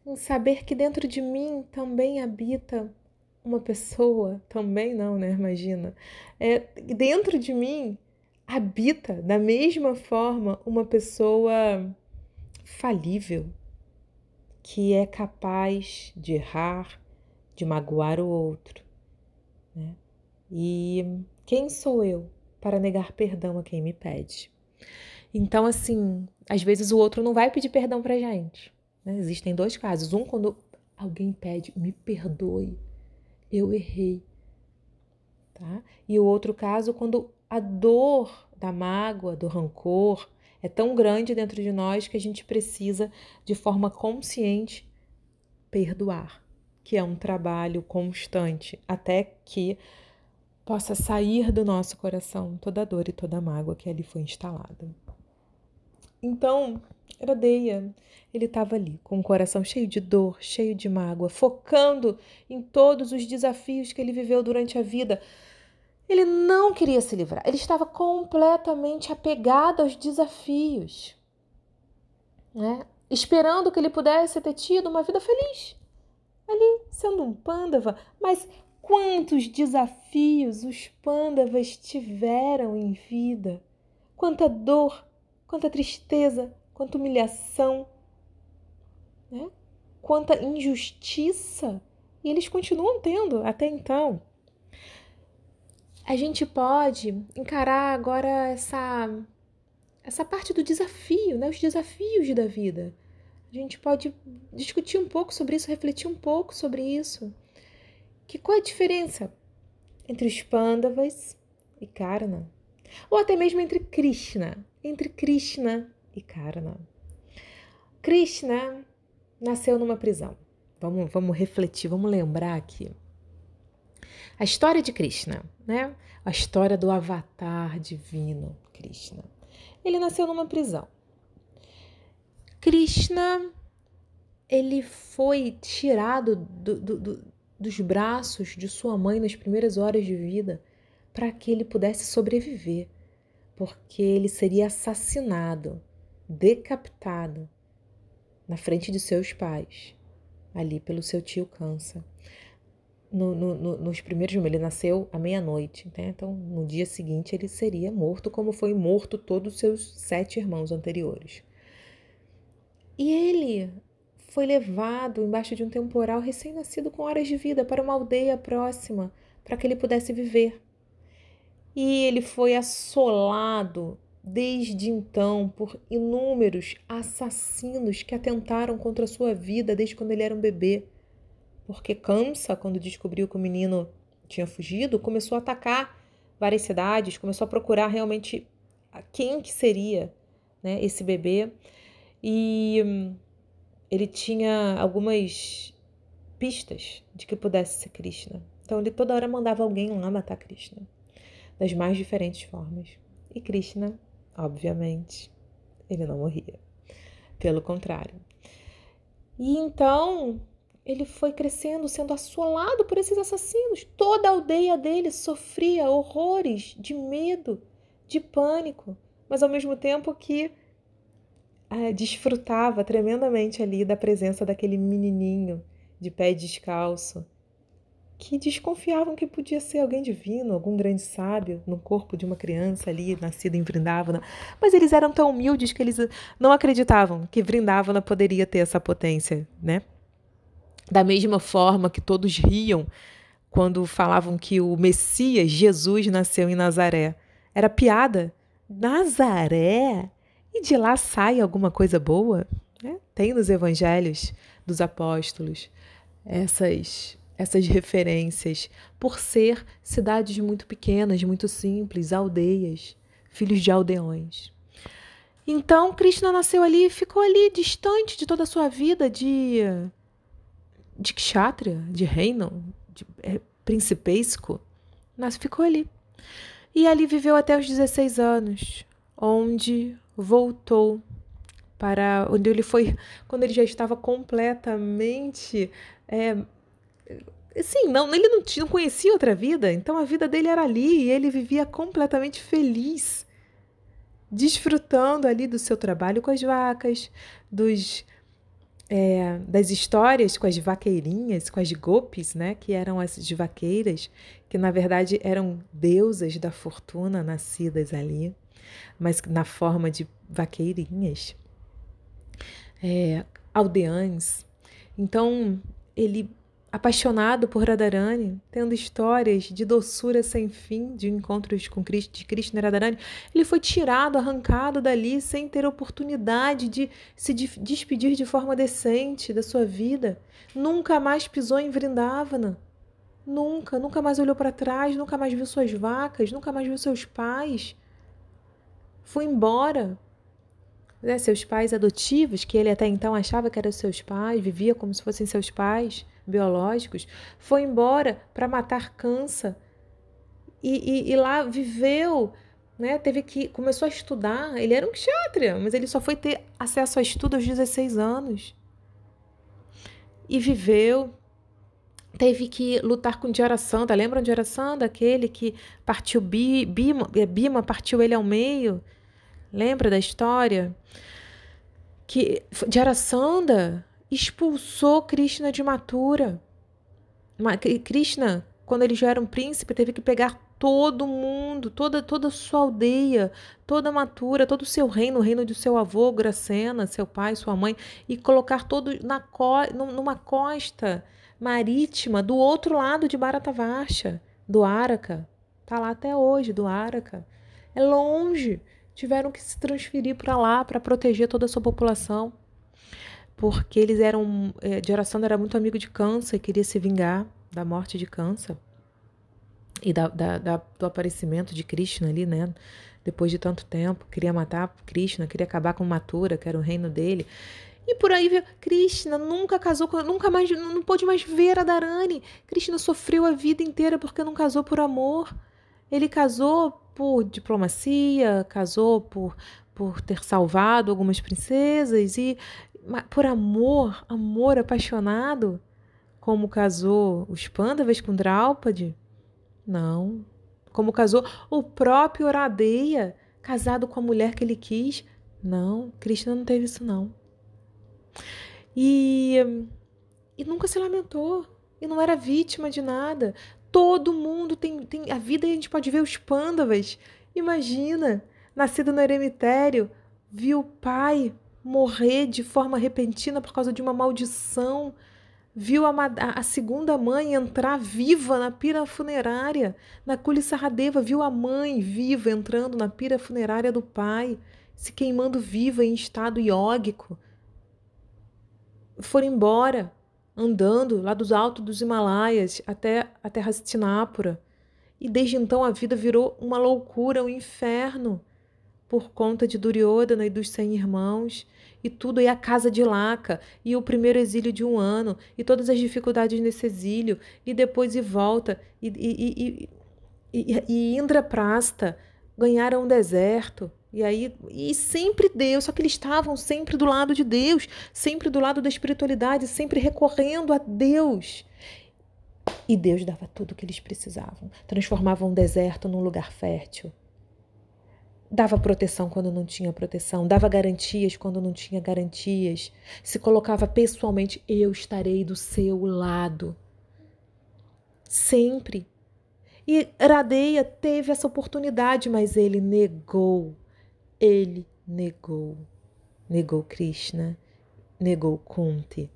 em saber que dentro de mim também habita uma pessoa, também não, né? Imagina. É, dentro de mim habita da mesma forma uma pessoa falível, que é capaz de errar, de magoar o outro. Né? E quem sou eu para negar perdão a quem me pede? Então, assim, às vezes o outro não vai pedir perdão pra gente. Né? Existem dois casos. Um, quando alguém pede, me perdoe, eu errei. Tá? E o outro caso, quando a dor da mágoa, do rancor, é tão grande dentro de nós que a gente precisa, de forma consciente, perdoar, que é um trabalho constante, até que possa sair do nosso coração toda a dor e toda a mágoa que ali foi instalada. Então, era Deia. Ele estava ali, com o coração cheio de dor, cheio de mágoa, focando em todos os desafios que ele viveu durante a vida. Ele não queria se livrar, ele estava completamente apegado aos desafios, né? esperando que ele pudesse ter tido uma vida feliz, ali sendo um pândava. Mas quantos desafios os pândavas tiveram em vida, quanta dor, quanta tristeza, quanta humilhação, né? quanta injustiça. E eles continuam tendo até então. A gente pode encarar agora essa essa parte do desafio, né? os desafios da vida. A gente pode discutir um pouco sobre isso, refletir um pouco sobre isso. Que qual é a diferença entre os Pandavas e Karna? Ou até mesmo entre Krishna entre Krishna e Karna. Krishna nasceu numa prisão. Vamos, vamos refletir, vamos lembrar aqui. A história de Krishna, né? A história do avatar divino Krishna. Ele nasceu numa prisão. Krishna, ele foi tirado do, do, do, dos braços de sua mãe nas primeiras horas de vida para que ele pudesse sobreviver porque ele seria assassinado, decapitado na frente de seus pais, ali pelo seu tio Kansa. No, no, no, nos primeiros ele nasceu à meia-noite, né? então no dia seguinte ele seria morto, como foi morto todos os seus sete irmãos anteriores. E ele foi levado embaixo de um temporal recém-nascido com horas de vida para uma aldeia próxima, para que ele pudesse viver e ele foi assolado desde então por inúmeros assassinos que atentaram contra sua vida desde quando ele era um bebê. Porque Kamsa, quando descobriu que o menino tinha fugido, começou a atacar várias cidades, começou a procurar realmente quem que seria né, esse bebê. E hum, ele tinha algumas pistas de que pudesse ser Krishna. Então ele toda hora mandava alguém lá matar Krishna das mais diferentes formas. E Krishna, obviamente, ele não morria. Pelo contrário. E então ele foi crescendo, sendo assolado por esses assassinos. Toda a aldeia dele sofria horrores de medo, de pânico, mas ao mesmo tempo que ah, desfrutava tremendamente ali da presença daquele menininho de pé descalço que desconfiavam que podia ser alguém divino, algum grande sábio no corpo de uma criança ali, nascida em Vrindavana. Mas eles eram tão humildes que eles não acreditavam que Vrindavana poderia ter essa potência, né? Da mesma forma que todos riam quando falavam que o Messias, Jesus, nasceu em Nazaré. Era piada. Nazaré? E de lá sai alguma coisa boa? É, tem nos evangelhos dos apóstolos essas essas referências, por ser cidades muito pequenas, muito simples, aldeias, filhos de aldeões. Então, Krishna nasceu ali e ficou ali distante de toda a sua vida de de kshatriya, de reino, de é, principesco, mas ficou ali. E ali viveu até os 16 anos, onde voltou para onde ele foi quando ele já estava completamente é, Sim, não, ele não, não conhecia outra vida, então a vida dele era ali e ele vivia completamente feliz, desfrutando ali do seu trabalho com as vacas, dos é, das histórias com as vaqueirinhas, com as gopis, né, que eram as vaqueiras, que na verdade eram deusas da fortuna nascidas ali, mas na forma de vaqueirinhas, é, aldeãs. Então ele apaixonado por Radharani, tendo histórias de doçura sem fim, de encontros com Cristo, de Krishna e Radharani, ele foi tirado, arrancado dali sem ter oportunidade de se despedir de forma decente da sua vida. Nunca mais pisou em Vrindavana. Nunca, nunca mais olhou para trás, nunca mais viu suas vacas, nunca mais viu seus pais. Foi embora. Né, seus pais adotivos, que ele até então achava que eram seus pais, vivia como se fossem seus pais biológicos, foi embora para matar câncer e, e, e, lá viveu, né? Teve que começou a estudar. Ele era um kshatriya, mas ele só foi ter acesso a estudo aos 16 anos e viveu. Teve que lutar com Jarasandha. Lembram de Jarasandha? Aquele que partiu Bima, é, Bima partiu ele ao meio. Lembra da história? Que Jarasandha expulsou Krishna de Mathura. Krishna, quando ele já era um príncipe, teve que pegar todo mundo, toda toda sua aldeia, toda a Mathura, todo o seu reino, o reino de seu avô, Gracena, seu pai, sua mãe, e colocar todo na co numa costa marítima do outro lado de Bharatavarsha, do Araka. Tá lá até hoje, do Araka. É longe. Tiveram que se transferir para lá para proteger toda a sua população porque eles eram. É, Jarasandha era muito amigo de e queria se vingar da morte de Kansa e da, da, da, do aparecimento de Krishna ali, né? Depois de tanto tempo, queria matar Krishna, queria acabar com Mathura, que era o reino dele. E por aí, Krishna nunca casou, com, nunca mais, não pôde mais ver a Dharani. Krishna sofreu a vida inteira porque não casou por amor. Ele casou por diplomacia, casou por, por ter salvado algumas princesas e por amor, amor apaixonado, como casou os Pandavas com Draupadi? Não. Como casou o próprio Oradeia, casado com a mulher que ele quis? Não, Krishna não teve isso não. E, e nunca se lamentou, e não era vítima de nada. Todo mundo tem, tem a vida, a gente pode ver os Pandavas. Imagina, nascido no eremitério, viu o pai morrer de forma repentina por causa de uma maldição. Viu a, a segunda mãe entrar viva na pira funerária. Na Kulisarradeva, viu a mãe viva entrando na pira funerária do pai, se queimando viva em estado iógico. Foram embora, andando lá dos altos dos Himalaias até a terra Hastinapura. E desde então a vida virou uma loucura, um inferno por conta de Duryodhana e dos cem irmãos, e tudo é a casa de Laca, e o primeiro exílio de um ano, e todas as dificuldades nesse exílio, e depois e volta, e, e, e, e, e Indra Prasta ganharam um deserto, e aí, e sempre Deus, só que eles estavam sempre do lado de Deus, sempre do lado da espiritualidade, sempre recorrendo a Deus. E Deus dava tudo o que eles precisavam, transformava um deserto num lugar fértil dava proteção quando não tinha proteção, dava garantias quando não tinha garantias, se colocava pessoalmente: eu estarei do seu lado. Sempre. E Radeia teve essa oportunidade, mas ele negou. Ele negou. Negou Krishna, negou Kunti.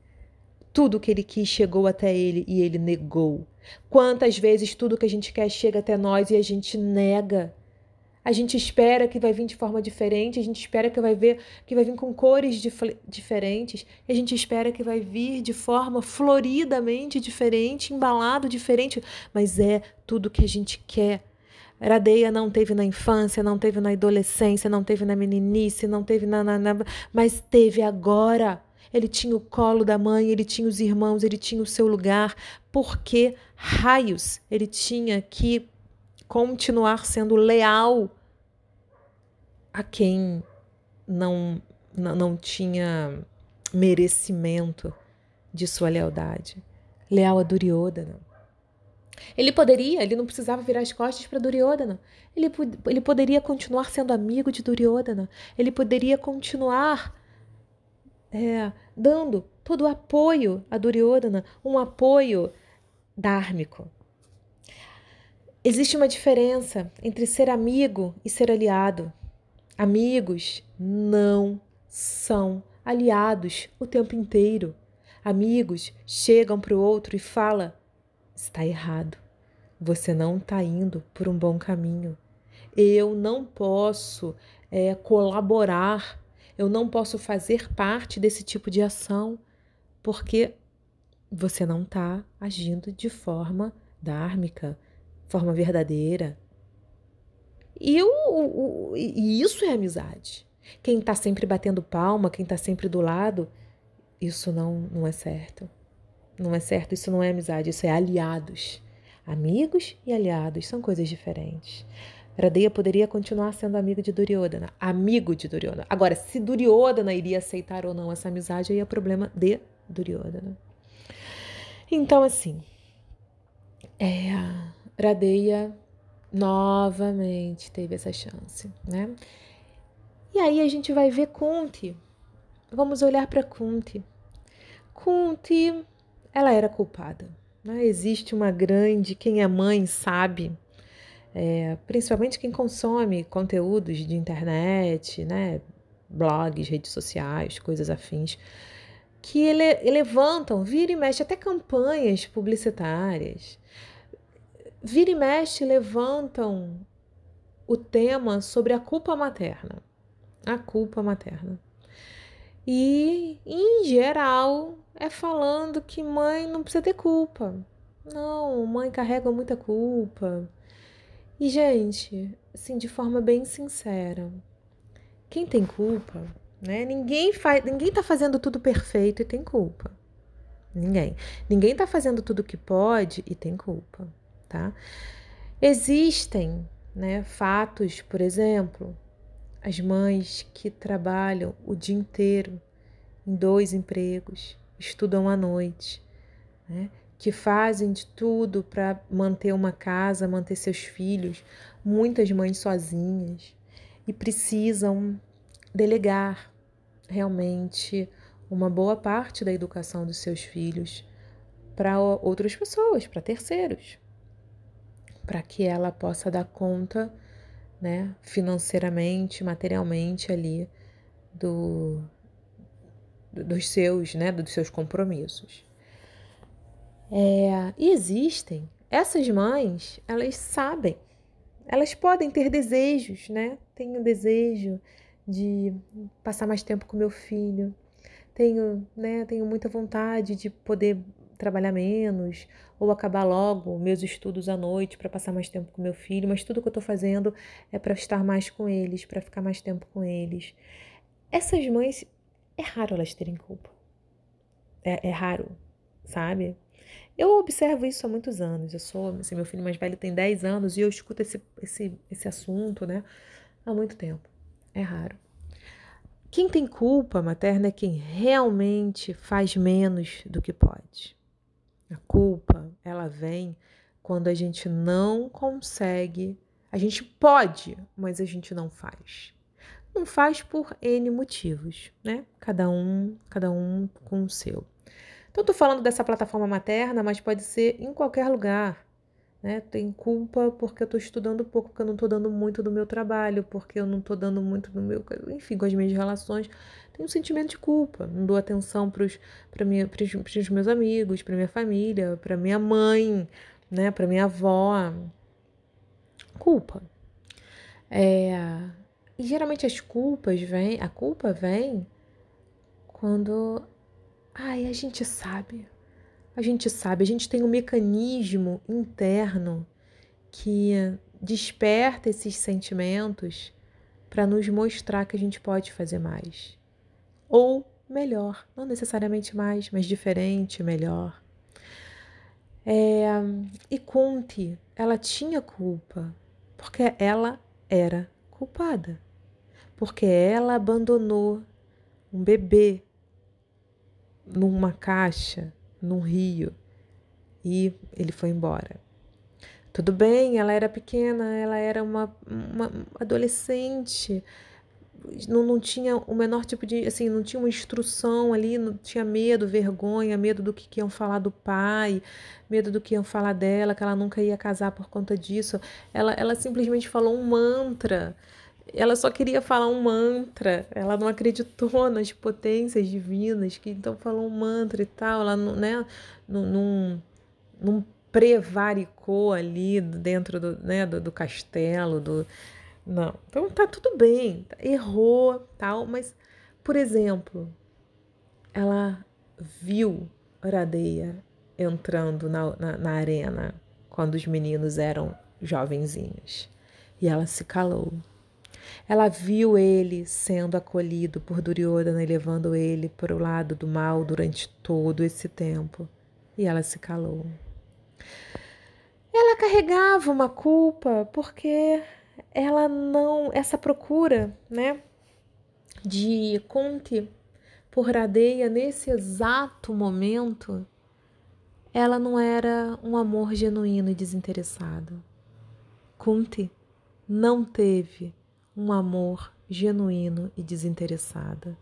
Tudo que ele quis chegou até ele e ele negou. Quantas vezes tudo que a gente quer chega até nós e a gente nega? A gente espera que vai vir de forma diferente, a gente espera que vai ver que vai vir com cores dif diferentes, a gente espera que vai vir de forma floridamente diferente, embalado diferente, mas é tudo que a gente quer. Radeia não teve na infância, não teve na adolescência, não teve na meninice, não teve na, na, na mas teve agora. ele tinha o colo da mãe, ele tinha os irmãos, ele tinha o seu lugar. Porque raios ele tinha que continuar sendo leal a quem não, não, não tinha merecimento de sua lealdade. Leal a Duryodhana. Ele poderia, ele não precisava virar as costas para Duryodhana. Ele, ele poderia continuar sendo amigo de Duryodhana. Ele poderia continuar é, dando todo o apoio a Duryodhana, um apoio dármico. Existe uma diferença entre ser amigo e ser aliado. Amigos não são aliados o tempo inteiro. Amigos chegam para o outro e falam: está errado. Você não está indo por um bom caminho. Eu não posso é, colaborar, eu não posso fazer parte desse tipo de ação, porque você não está agindo de forma dármica, forma verdadeira. E, o, o, e isso é amizade. Quem está sempre batendo palma, quem está sempre do lado, isso não, não é certo. Não é certo, isso não é amizade, isso é aliados. Amigos e aliados são coisas diferentes. Radeya poderia continuar sendo amigo de Duryodhana, amigo de Duryodhana. Agora, se Duryodhana iria aceitar ou não essa amizade, aí é problema de Duryodhana. Então, assim, é, Radeya novamente teve essa chance, né? E aí a gente vai ver Kunti. Vamos olhar para Kunti. Kunti, ela era culpada. Né? Existe uma grande, quem é mãe sabe, é, principalmente quem consome conteúdos de internet, né? blogs, redes sociais, coisas afins, que ele, levantam, vira e mexe, até campanhas publicitárias, vira e mexe levantam o tema sobre a culpa materna a culpa materna. E, em geral, é falando que mãe não precisa ter culpa. Não, mãe carrega muita culpa. E, gente, assim, de forma bem sincera, quem tem culpa, né? Ninguém faz, ninguém tá fazendo tudo perfeito e tem culpa. Ninguém. Ninguém tá fazendo tudo que pode e tem culpa, tá? Existem, né, fatos, por exemplo, as mães que trabalham o dia inteiro em dois empregos, estudam à noite, né? que fazem de tudo para manter uma casa, manter seus filhos, muitas mães sozinhas e precisam delegar realmente uma boa parte da educação dos seus filhos para outras pessoas, para terceiros, para que ela possa dar conta né, financeiramente, materialmente ali do, dos seus, né, dos seus compromissos. É, e existem essas mães, elas sabem, elas podem ter desejos, né? Tenho desejo de passar mais tempo com meu filho, tenho, né, tenho muita vontade de poder trabalhar menos ou acabar logo meus estudos à noite para passar mais tempo com meu filho, mas tudo que eu estou fazendo é para estar mais com eles, para ficar mais tempo com eles. Essas mães, é raro elas terem culpa. É, é raro, sabe? Eu observo isso há muitos anos. Eu sou, assim, meu filho mais velho tem 10 anos e eu escuto esse, esse, esse assunto, né? Há muito tempo. É raro. Quem tem culpa materna é quem realmente faz menos do que pode. A culpa, ela vem quando a gente não consegue, a gente pode, mas a gente não faz. Não faz por N motivos, né? Cada um, cada um com o seu. Então, tô falando dessa plataforma materna, mas pode ser em qualquer lugar. Né? Tem culpa porque eu estou estudando pouco, porque eu não estou dando muito do meu trabalho, porque eu não estou dando muito do meu. Enfim, com as minhas relações. Tem um sentimento de culpa. Não dou atenção para os meus amigos, para minha família, para minha mãe, né? para minha avó. Culpa. É, e geralmente as culpas vêm, a culpa vem quando. Ai, a gente sabe a gente sabe, a gente tem um mecanismo interno que desperta esses sentimentos para nos mostrar que a gente pode fazer mais. Ou melhor, não necessariamente mais, mas diferente, melhor. É, e Kunti, ela tinha culpa, porque ela era culpada, porque ela abandonou um bebê numa caixa, num rio, e ele foi embora. Tudo bem, ela era pequena, ela era uma, uma adolescente, não, não tinha o menor tipo de, assim, não tinha uma instrução ali, não tinha medo, vergonha, medo do que, que iam falar do pai, medo do que iam falar dela, que ela nunca ia casar por conta disso. Ela, ela simplesmente falou um mantra. Ela só queria falar um mantra. Ela não acreditou (laughs) nas potências divinas, que então falou um mantra e tal. Ela não, né, não, não, prevaricou ali dentro do, né, do, do castelo, do não. Então tá tudo bem, errou, tal, mas por exemplo, ela viu Aradeia entrando na, na, na arena quando os meninos eram jovenzinhos e ela se calou. Ela viu ele sendo acolhido por Duryodhana e levando ele para o lado do mal durante todo esse tempo. E ela se calou. Ela carregava uma culpa porque ela não, essa procura, né, de Conte por Radeia nesse exato momento, ela não era um amor genuíno e desinteressado. Kunti não teve um amor genuíno e desinteressado.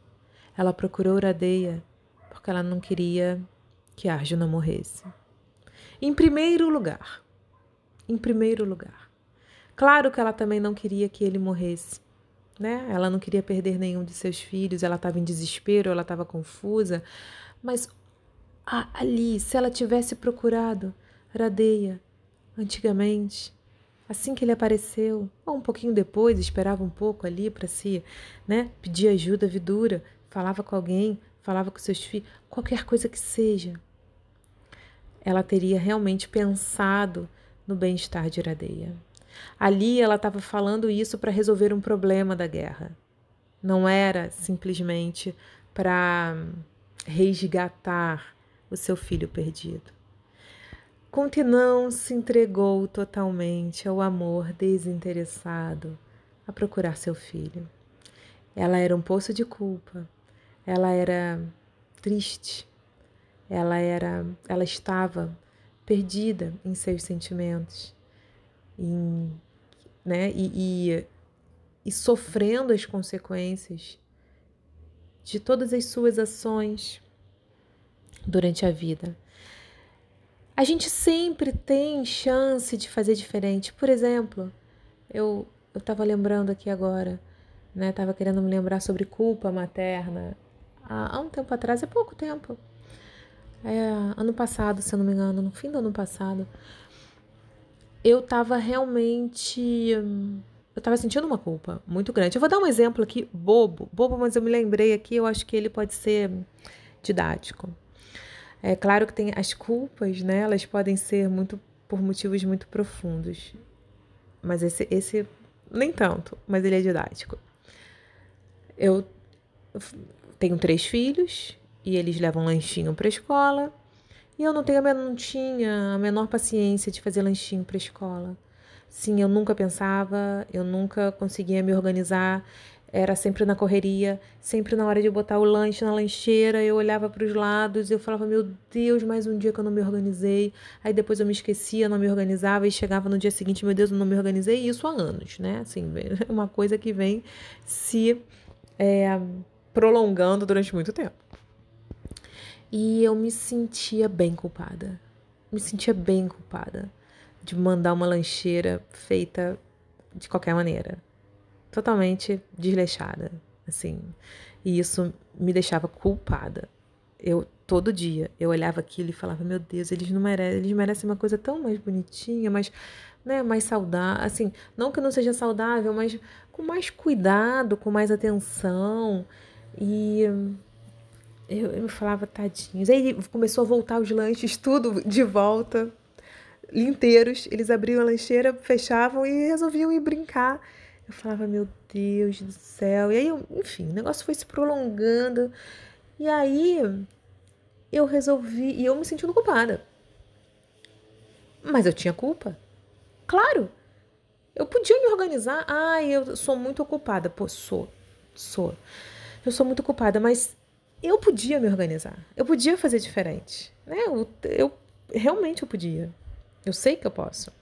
Ela procurou Radeia porque ela não queria que Arjuna morresse. Em primeiro lugar, em primeiro lugar, Claro que ela também não queria que ele morresse, né? Ela não queria perder nenhum de seus filhos, ela estava em desespero, ela estava confusa, mas ali, se ela tivesse procurado Radeia antigamente, assim que ele apareceu, ou um pouquinho depois, esperava um pouco ali para si, né? Pedir ajuda, vidura, falava com alguém, falava com seus filhos, qualquer coisa que seja. Ela teria realmente pensado no bem-estar de Radeia. Ali ela estava falando isso para resolver um problema da guerra. Não era simplesmente para resgatar o seu filho perdido. Conte não se entregou totalmente ao amor desinteressado a procurar seu filho. Ela era um poço de culpa. Ela era triste. Ela era, ela estava perdida em seus sentimentos em, né, e, e, e sofrendo as consequências de todas as suas ações durante a vida. A gente sempre tem chance de fazer diferente. Por exemplo, eu eu estava lembrando aqui agora, né? Querendo me lembrar sobre culpa materna há, há um tempo atrás, é pouco tempo. É, ano passado, se eu não me engano, no fim do ano passado, eu tava realmente. Eu tava sentindo uma culpa muito grande. Eu vou dar um exemplo aqui, bobo, bobo, mas eu me lembrei aqui, eu acho que ele pode ser didático. É claro que tem as culpas, né? Elas podem ser muito por motivos muito profundos. Mas esse, esse nem tanto, mas ele é didático. Eu tenho três filhos e eles levam lanchinho para a escola. E eu não, tenho, não tinha a menor paciência de fazer lanchinho para a escola. Sim, eu nunca pensava, eu nunca conseguia me organizar, era sempre na correria, sempre na hora de botar o lanche na lancheira, eu olhava para os lados e eu falava, meu Deus, mais um dia que eu não me organizei. Aí depois eu me esquecia, não me organizava e chegava no dia seguinte, meu Deus, eu não me organizei, e isso há anos, né? Assim, (laughs) é uma coisa que vem se é, prolongando durante muito tempo. E eu me sentia bem culpada. Me sentia bem culpada de mandar uma lancheira feita de qualquer maneira. Totalmente desleixada, assim. E isso me deixava culpada. Eu todo dia eu olhava aquilo e falava: "Meu Deus, eles não merecem, eles merecem uma coisa tão mais bonitinha, mais, né, mais saudável, assim, não que não seja saudável, mas com mais cuidado, com mais atenção". E eu, eu falava, tadinhos. Aí começou a voltar os lanches, tudo de volta, inteiros. Eles abriam a lancheira, fechavam e resolviam ir brincar. Eu falava, meu Deus do céu. E aí, enfim, o negócio foi se prolongando. E aí eu resolvi, e eu me sentindo culpada. Mas eu tinha culpa. Claro. Eu podia me organizar. Ai, eu sou muito ocupada. Pô, sou. Sou. Eu sou muito ocupada, mas eu podia me organizar. Eu podia fazer diferente. Né? Eu, eu realmente eu podia. Eu sei que eu posso.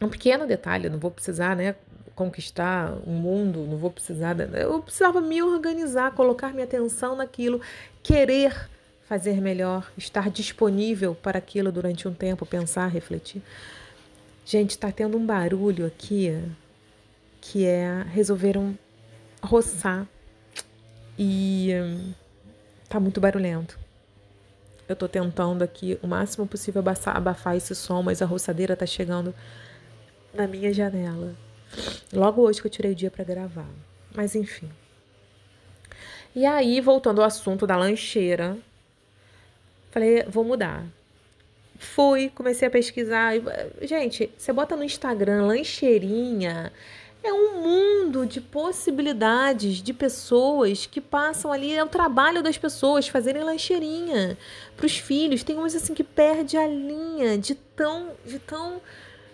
Um pequeno detalhe, eu não vou precisar, né, conquistar o um mundo, não vou precisar. Eu precisava me organizar, colocar minha atenção naquilo, querer fazer melhor, estar disponível para aquilo durante um tempo, pensar, refletir. Gente, está tendo um barulho aqui que é resolveram roçar e hum, tá muito barulhento. Eu tô tentando aqui o máximo possível abafar, esse som, mas a roçadeira tá chegando na minha janela. Logo hoje que eu tirei o dia para gravar. Mas enfim. E aí, voltando ao assunto da lancheira, Falei, vou mudar. Fui, comecei a pesquisar. Gente, você bota no Instagram lancheirinha. É um mundo de possibilidades de pessoas que passam ali. É o trabalho das pessoas fazerem lancheirinha para os filhos. Tem umas assim que perde a linha de tão, de tão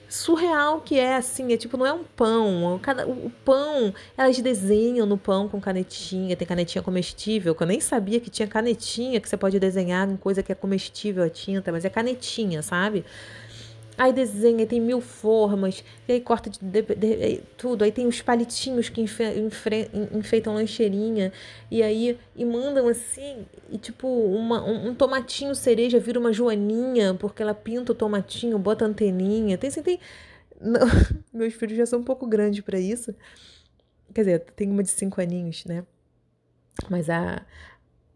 surreal que é, assim, é tipo, não é um pão. Cada, o, o, pão, elas desenham no pão com canetinha, tem canetinha comestível, que eu nem sabia que tinha canetinha que você pode desenhar em coisa que é comestível a tinta, mas é canetinha, sabe? Aí desenha, tem mil formas, e aí corta de, de, de, tudo. Aí tem os palitinhos que enfe, enfe, enfeitam lancheirinha, e aí e mandam assim, e tipo, uma, um, um, tomatinho cereja vira uma joaninha, porque ela pinta o tomatinho, bota anteninha. Tem assim, tem. Não, (laughs) meus filhos já são um pouco grandes para isso. Quer dizer, tem uma de cinco aninhos, né? Mas a,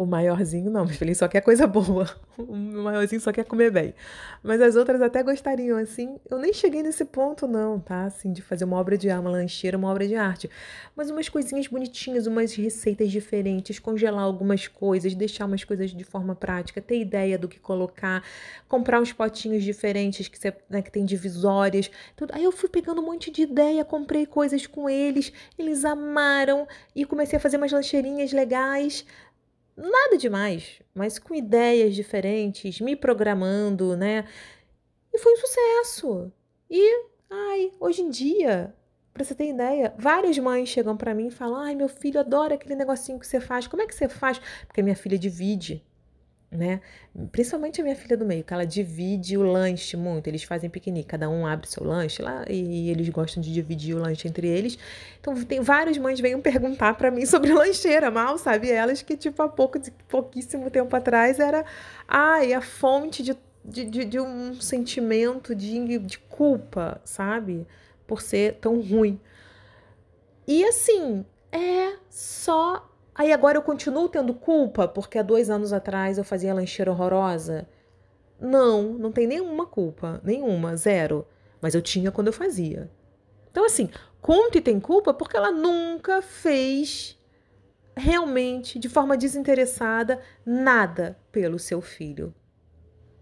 o maiorzinho não, meu filho só quer coisa boa. (laughs) O maiorzinho só quer comer bem. Mas as outras até gostariam, assim. Eu nem cheguei nesse ponto, não, tá? Assim, de fazer uma obra de arte, uma lancheira, uma obra de arte. Mas umas coisinhas bonitinhas, umas receitas diferentes, congelar algumas coisas, deixar umas coisas de forma prática, ter ideia do que colocar, comprar uns potinhos diferentes que, você, né, que tem divisórias. Tudo. Aí eu fui pegando um monte de ideia, comprei coisas com eles, eles amaram e comecei a fazer umas lancheirinhas legais nada demais, mas com ideias diferentes, me programando, né? E foi um sucesso. E, ai, hoje em dia, para você ter ideia, várias mães chegam para mim e falam: "Ai, meu filho adora aquele negocinho que você faz. Como é que você faz?" Porque minha filha divide né? Principalmente a minha filha do meio, que ela divide o lanche muito. Eles fazem piquenique, cada um abre seu lanche lá e eles gostam de dividir o lanche entre eles. Então, tem várias mães vêm perguntar para mim (laughs) sobre lancheira, mal sabe elas que tipo há pouco pouquíssimo tempo atrás era ai, a fonte de, de, de, de um sentimento de, de culpa, sabe? Por ser tão ruim. E assim, é só Aí agora eu continuo tendo culpa porque há dois anos atrás eu fazia lancheira horrorosa? Não, não tem nenhuma culpa, nenhuma, zero. Mas eu tinha quando eu fazia. Então, assim, Conte tem culpa porque ela nunca fez realmente, de forma desinteressada, nada pelo seu filho.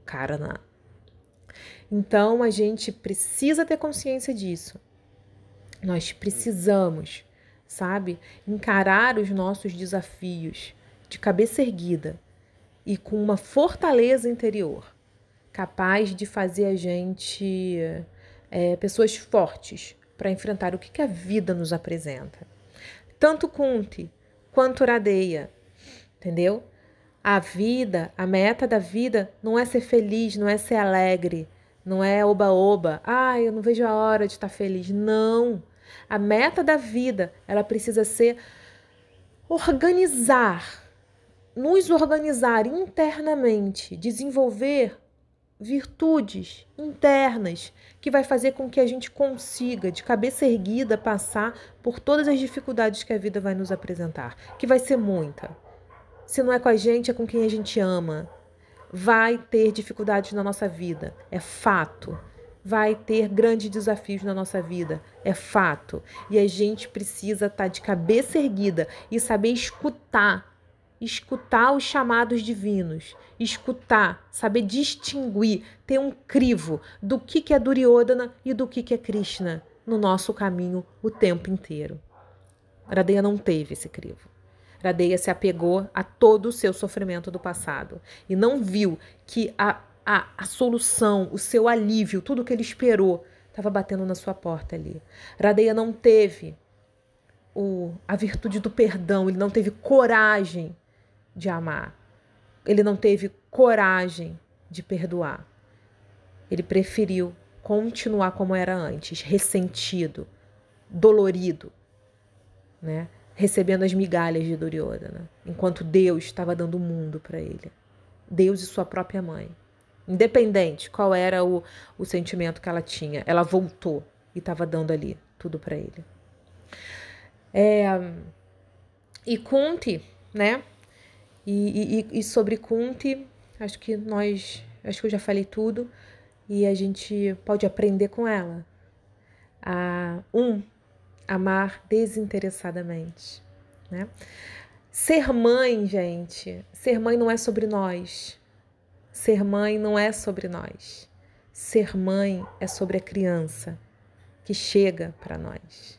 Cara, Então, a gente precisa ter consciência disso. Nós precisamos sabe? Encarar os nossos desafios de cabeça erguida e com uma fortaleza interior, capaz de fazer a gente é, pessoas fortes para enfrentar o que, que a vida nos apresenta. Tanto Kunti quanto Radeia, entendeu? A vida, a meta da vida não é ser feliz, não é ser alegre, não é oba-oba. Ah, eu não vejo a hora de estar feliz. Não. A meta da vida, ela precisa ser organizar, nos organizar internamente, desenvolver virtudes internas que vai fazer com que a gente consiga, de cabeça erguida, passar por todas as dificuldades que a vida vai nos apresentar, que vai ser muita. Se não é com a gente, é com quem a gente ama. Vai ter dificuldades na nossa vida, é fato vai ter grandes desafios na nossa vida, é fato. E a gente precisa estar tá de cabeça erguida e saber escutar, escutar os chamados divinos, escutar, saber distinguir, ter um crivo do que, que é Duryodhana e do que, que é Krishna no nosso caminho o tempo inteiro. Radeya não teve esse crivo. Radeia se apegou a todo o seu sofrimento do passado e não viu que a, a, a solução, o seu alívio, tudo que ele esperou estava batendo na sua porta ali. Radeia não teve o, a virtude do perdão, ele não teve coragem de amar, ele não teve coragem de perdoar. Ele preferiu continuar como era antes, ressentido, dolorido, né? recebendo as migalhas de Duryodhana, enquanto Deus estava dando o mundo para ele. Deus e sua própria mãe. Independente qual era o, o sentimento que ela tinha, ela voltou e estava dando ali tudo para ele. É, e Kunti, né? E, e, e, sobre Kunti, acho que nós, acho que eu já falei tudo e a gente pode aprender com ela. A, um, amar desinteressadamente, né? Ser mãe, gente, ser mãe não é sobre nós. Ser mãe não é sobre nós. Ser mãe é sobre a criança que chega para nós.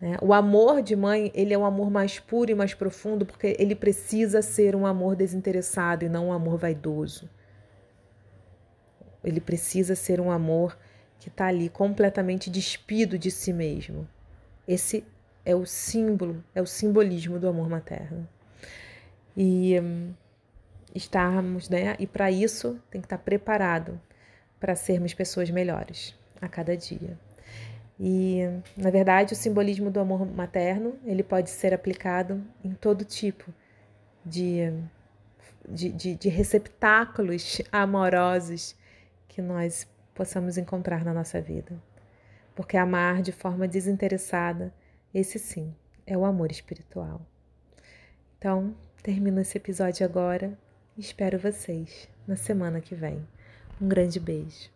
Né? O amor de mãe, ele é um amor mais puro e mais profundo porque ele precisa ser um amor desinteressado e não um amor vaidoso. Ele precisa ser um amor que está ali completamente despido de si mesmo. Esse é o símbolo, é o simbolismo do amor materno. E um, estarmos, né? E para isso tem que estar preparado para sermos pessoas melhores a cada dia. E, na verdade, o simbolismo do amor materno, ele pode ser aplicado em todo tipo de, de, de, de receptáculos (laughs) amorosos que nós possamos encontrar na nossa vida. Porque amar de forma desinteressada, esse sim é o amor espiritual. Então, termino esse episódio agora espero vocês na semana que vem. Um grande beijo.